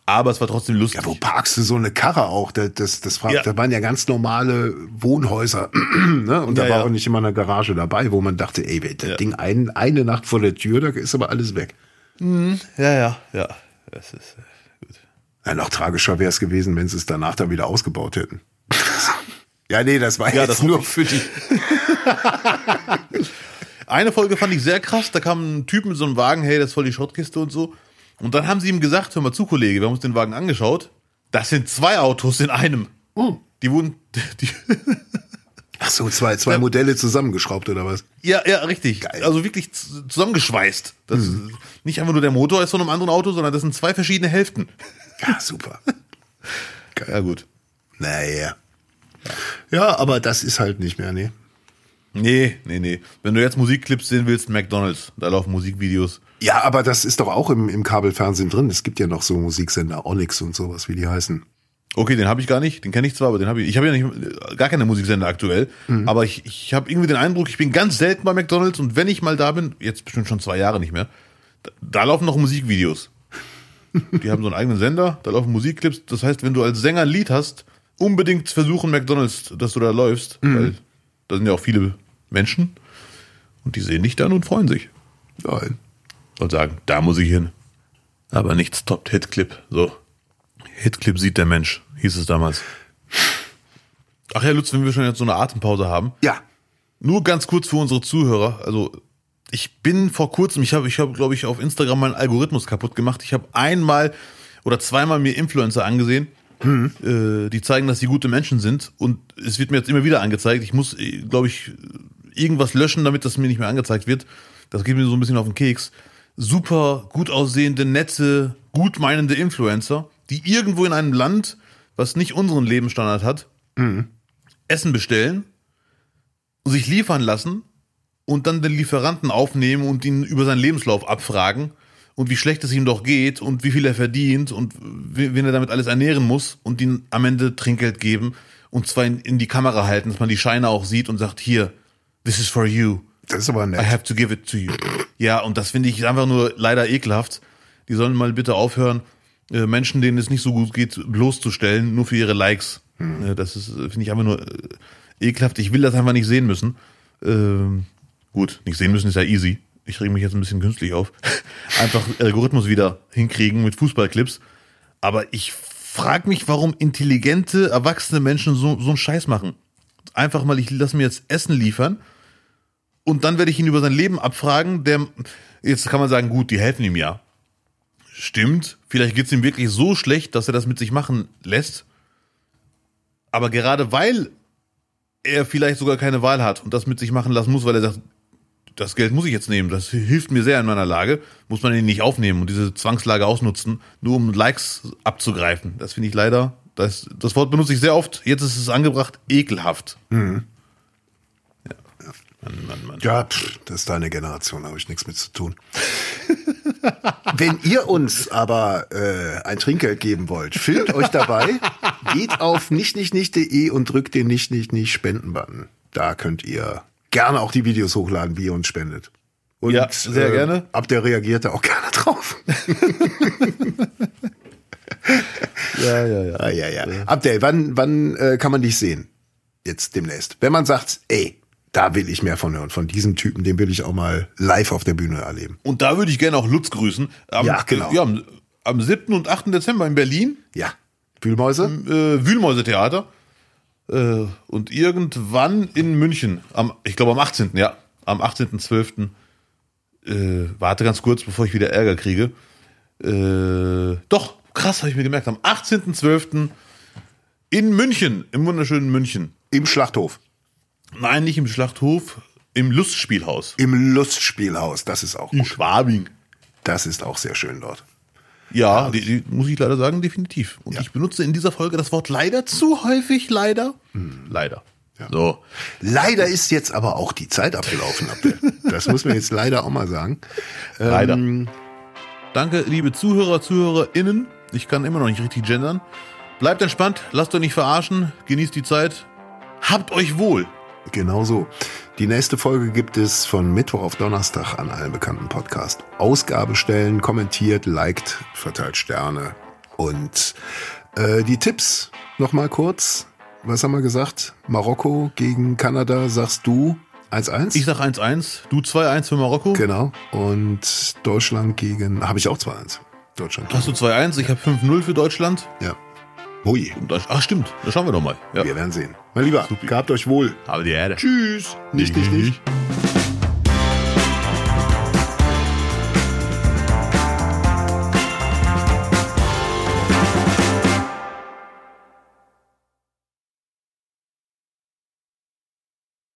Aber es war trotzdem lustig. Ja, wo parkst du so eine Karre auch? Das, das, das, war, ja. da waren ja ganz normale Wohnhäuser. ne? Und da ja, war ja. auch nicht immer eine Garage dabei, wo man dachte, ey, das Ding ein, eine Nacht vor der Tür, da ist aber alles weg. Mhm. Ja, ja, ja. Das ist, Ja, noch tragischer wäre es gewesen, wenn sie es danach dann wieder ausgebaut hätten. ja, nee, das war ja, jetzt das nur für die. Eine Folge fand ich sehr krass. Da kam ein Typ mit so einem Wagen, hey, das ist voll die Schrottkiste und so. Und dann haben sie ihm gesagt, hör mal zu, Kollege, wir haben uns den Wagen angeschaut. Das sind zwei Autos in einem. Oh. Die wurden, die, Ach so, zwei, zwei Modelle zusammengeschraubt oder was? Ja, ja, richtig. Geil. Also wirklich zusammengeschweißt. Das mhm. ist nicht einfach nur der Motor ist von einem anderen Auto, sondern das sind zwei verschiedene Hälften. Ja, super. Geil. Ja, gut. Naja. Ja, aber das ist halt nicht mehr, nee. Nee, nee, nee. Wenn du jetzt Musikclips sehen willst, McDonalds, da laufen Musikvideos. Ja, aber das ist doch auch im, im Kabelfernsehen drin. Es gibt ja noch so Musiksender, Onyx und sowas, wie die heißen. Okay, den habe ich gar nicht, den kenne ich zwar, aber den habe ich. Ich habe ja nicht gar keine Musiksender aktuell, mhm. aber ich, ich habe irgendwie den Eindruck, ich bin ganz selten bei McDonalds und wenn ich mal da bin, jetzt bestimmt schon zwei Jahre nicht mehr, da, da laufen noch Musikvideos. Die haben so einen eigenen Sender, da laufen Musikclips. Das heißt, wenn du als Sänger ein Lied hast, unbedingt versuchen McDonalds, dass du da läufst, mhm. weil da sind ja auch viele Menschen und die sehen dich dann und freuen sich. Nein. Und sagen, da muss ich hin. Aber nichts toppt Hitclip. So. Hitclip sieht der Mensch, hieß es damals. Ach ja, Lutz, wenn wir schon jetzt so eine Atempause haben. Ja. Nur ganz kurz für unsere Zuhörer. Also, ich bin vor kurzem, ich habe, ich habe, glaube ich, auf Instagram meinen Algorithmus kaputt gemacht. Ich habe einmal oder zweimal mir Influencer angesehen, mhm. äh, die zeigen, dass sie gute Menschen sind. Und es wird mir jetzt immer wieder angezeigt. Ich muss, äh, glaube ich, irgendwas löschen, damit das mir nicht mehr angezeigt wird. Das geht mir so ein bisschen auf den Keks. Super gut aussehende, nette, gut meinende Influencer die irgendwo in einem Land, was nicht unseren Lebensstandard hat, mhm. Essen bestellen, sich liefern lassen und dann den Lieferanten aufnehmen und ihn über seinen Lebenslauf abfragen und wie schlecht es ihm doch geht und wie viel er verdient und wen er damit alles ernähren muss und ihn am Ende Trinkgeld geben und zwar in, in die Kamera halten, dass man die Scheine auch sieht und sagt, hier, this is for you. Das ist aber nett. I have to give it to you. Ja, und das finde ich einfach nur leider ekelhaft. Die sollen mal bitte aufhören, äh, Menschen, denen es nicht so gut geht, bloßzustellen, nur für ihre Likes. Mhm. Das ist, finde ich einfach nur äh, ekelhaft. Ich will das einfach nicht sehen müssen. Ähm, gut, nicht sehen müssen ist ja easy. Ich rege mich jetzt ein bisschen künstlich auf. Einfach Algorithmus wieder hinkriegen mit Fußballclips. Aber ich frage mich, warum intelligente, erwachsene Menschen so, so einen Scheiß machen. Einfach mal, ich lasse mir jetzt Essen liefern und dann werde ich ihn über sein Leben abfragen. Der, jetzt kann man sagen, gut, die helfen ihm ja. Stimmt, vielleicht geht's ihm wirklich so schlecht, dass er das mit sich machen lässt. Aber gerade weil er vielleicht sogar keine Wahl hat und das mit sich machen lassen muss, weil er sagt, das Geld muss ich jetzt nehmen, das hilft mir sehr in meiner Lage, muss man ihn nicht aufnehmen und diese Zwangslage ausnutzen, nur um Likes abzugreifen. Das finde ich leider, das, das Wort benutze ich sehr oft, jetzt ist es angebracht, ekelhaft. Mhm. Ja. Mann, Mann, Mann. Ja, pff, das ist deine Generation, habe ich nichts mit zu tun. Wenn ihr uns aber äh, ein Trinkgeld geben wollt, filmt euch dabei, geht auf nicht-nicht-nicht.de und drückt den nicht-nicht-nicht-Spenden-Button. Da könnt ihr gerne auch die Videos hochladen, wie ihr uns spendet. Und, ja, sehr äh, gerne. Ab der reagiert da auch gerne drauf. ja, ja, ja. Ah, ja, ja. Abdel, wann, wann äh, kann man dich sehen? Jetzt demnächst. Wenn man sagt, ey, da will ich mehr von hören. Von diesem Typen, den will ich auch mal live auf der Bühne erleben. Und da würde ich gerne auch Lutz grüßen. Am, ja, genau. Ja, am, am 7. und 8. Dezember in Berlin. Ja. Wühlmäuse? Äh, Wühlmäuse-Theater. Äh, und irgendwann in München. Am, ich glaube am 18. Ja. Am 18.12. Äh, warte ganz kurz, bevor ich wieder Ärger kriege. Äh, doch, krass, habe ich mir gemerkt. Am 18.12. in München, im wunderschönen München. Im Schlachthof. Nein, nicht im Schlachthof, im Lustspielhaus. Im Lustspielhaus, das ist auch In gut. Schwabing. Das ist auch sehr schön dort. Ja, die, die, muss ich leider sagen, definitiv. Und ja. ich benutze in dieser Folge das Wort leider zu häufig, leider. Hm. Leider. Ja. So. Leider ist jetzt aber auch die Zeit abgelaufen, Abdel. Das muss man jetzt leider auch mal sagen. Leider. Ähm, Danke, liebe Zuhörer, ZuhörerInnen. Ich kann immer noch nicht richtig gendern. Bleibt entspannt, lasst euch nicht verarschen, genießt die Zeit. Habt euch wohl. Genau so. Die nächste Folge gibt es von Mittwoch auf Donnerstag an allen bekannten Podcast. Ausgabe stellen, kommentiert, liked, verteilt Sterne. Und äh, die Tipps nochmal kurz. Was haben wir gesagt? Marokko gegen Kanada, sagst du 1-1? Ich sag 1-1, du 2-1 für Marokko. Genau. Und Deutschland gegen, habe ich auch 2-1. Deutschland. Hast du 2-1, ich habe 5-0 für Deutschland. Ja. Hui. Ach stimmt, da schauen wir doch mal. Ja. Wir werden sehen. Mein Lieber, Super. gehabt euch wohl. Aber die Erde. Tschüss. Nicht, nicht, nicht. nicht.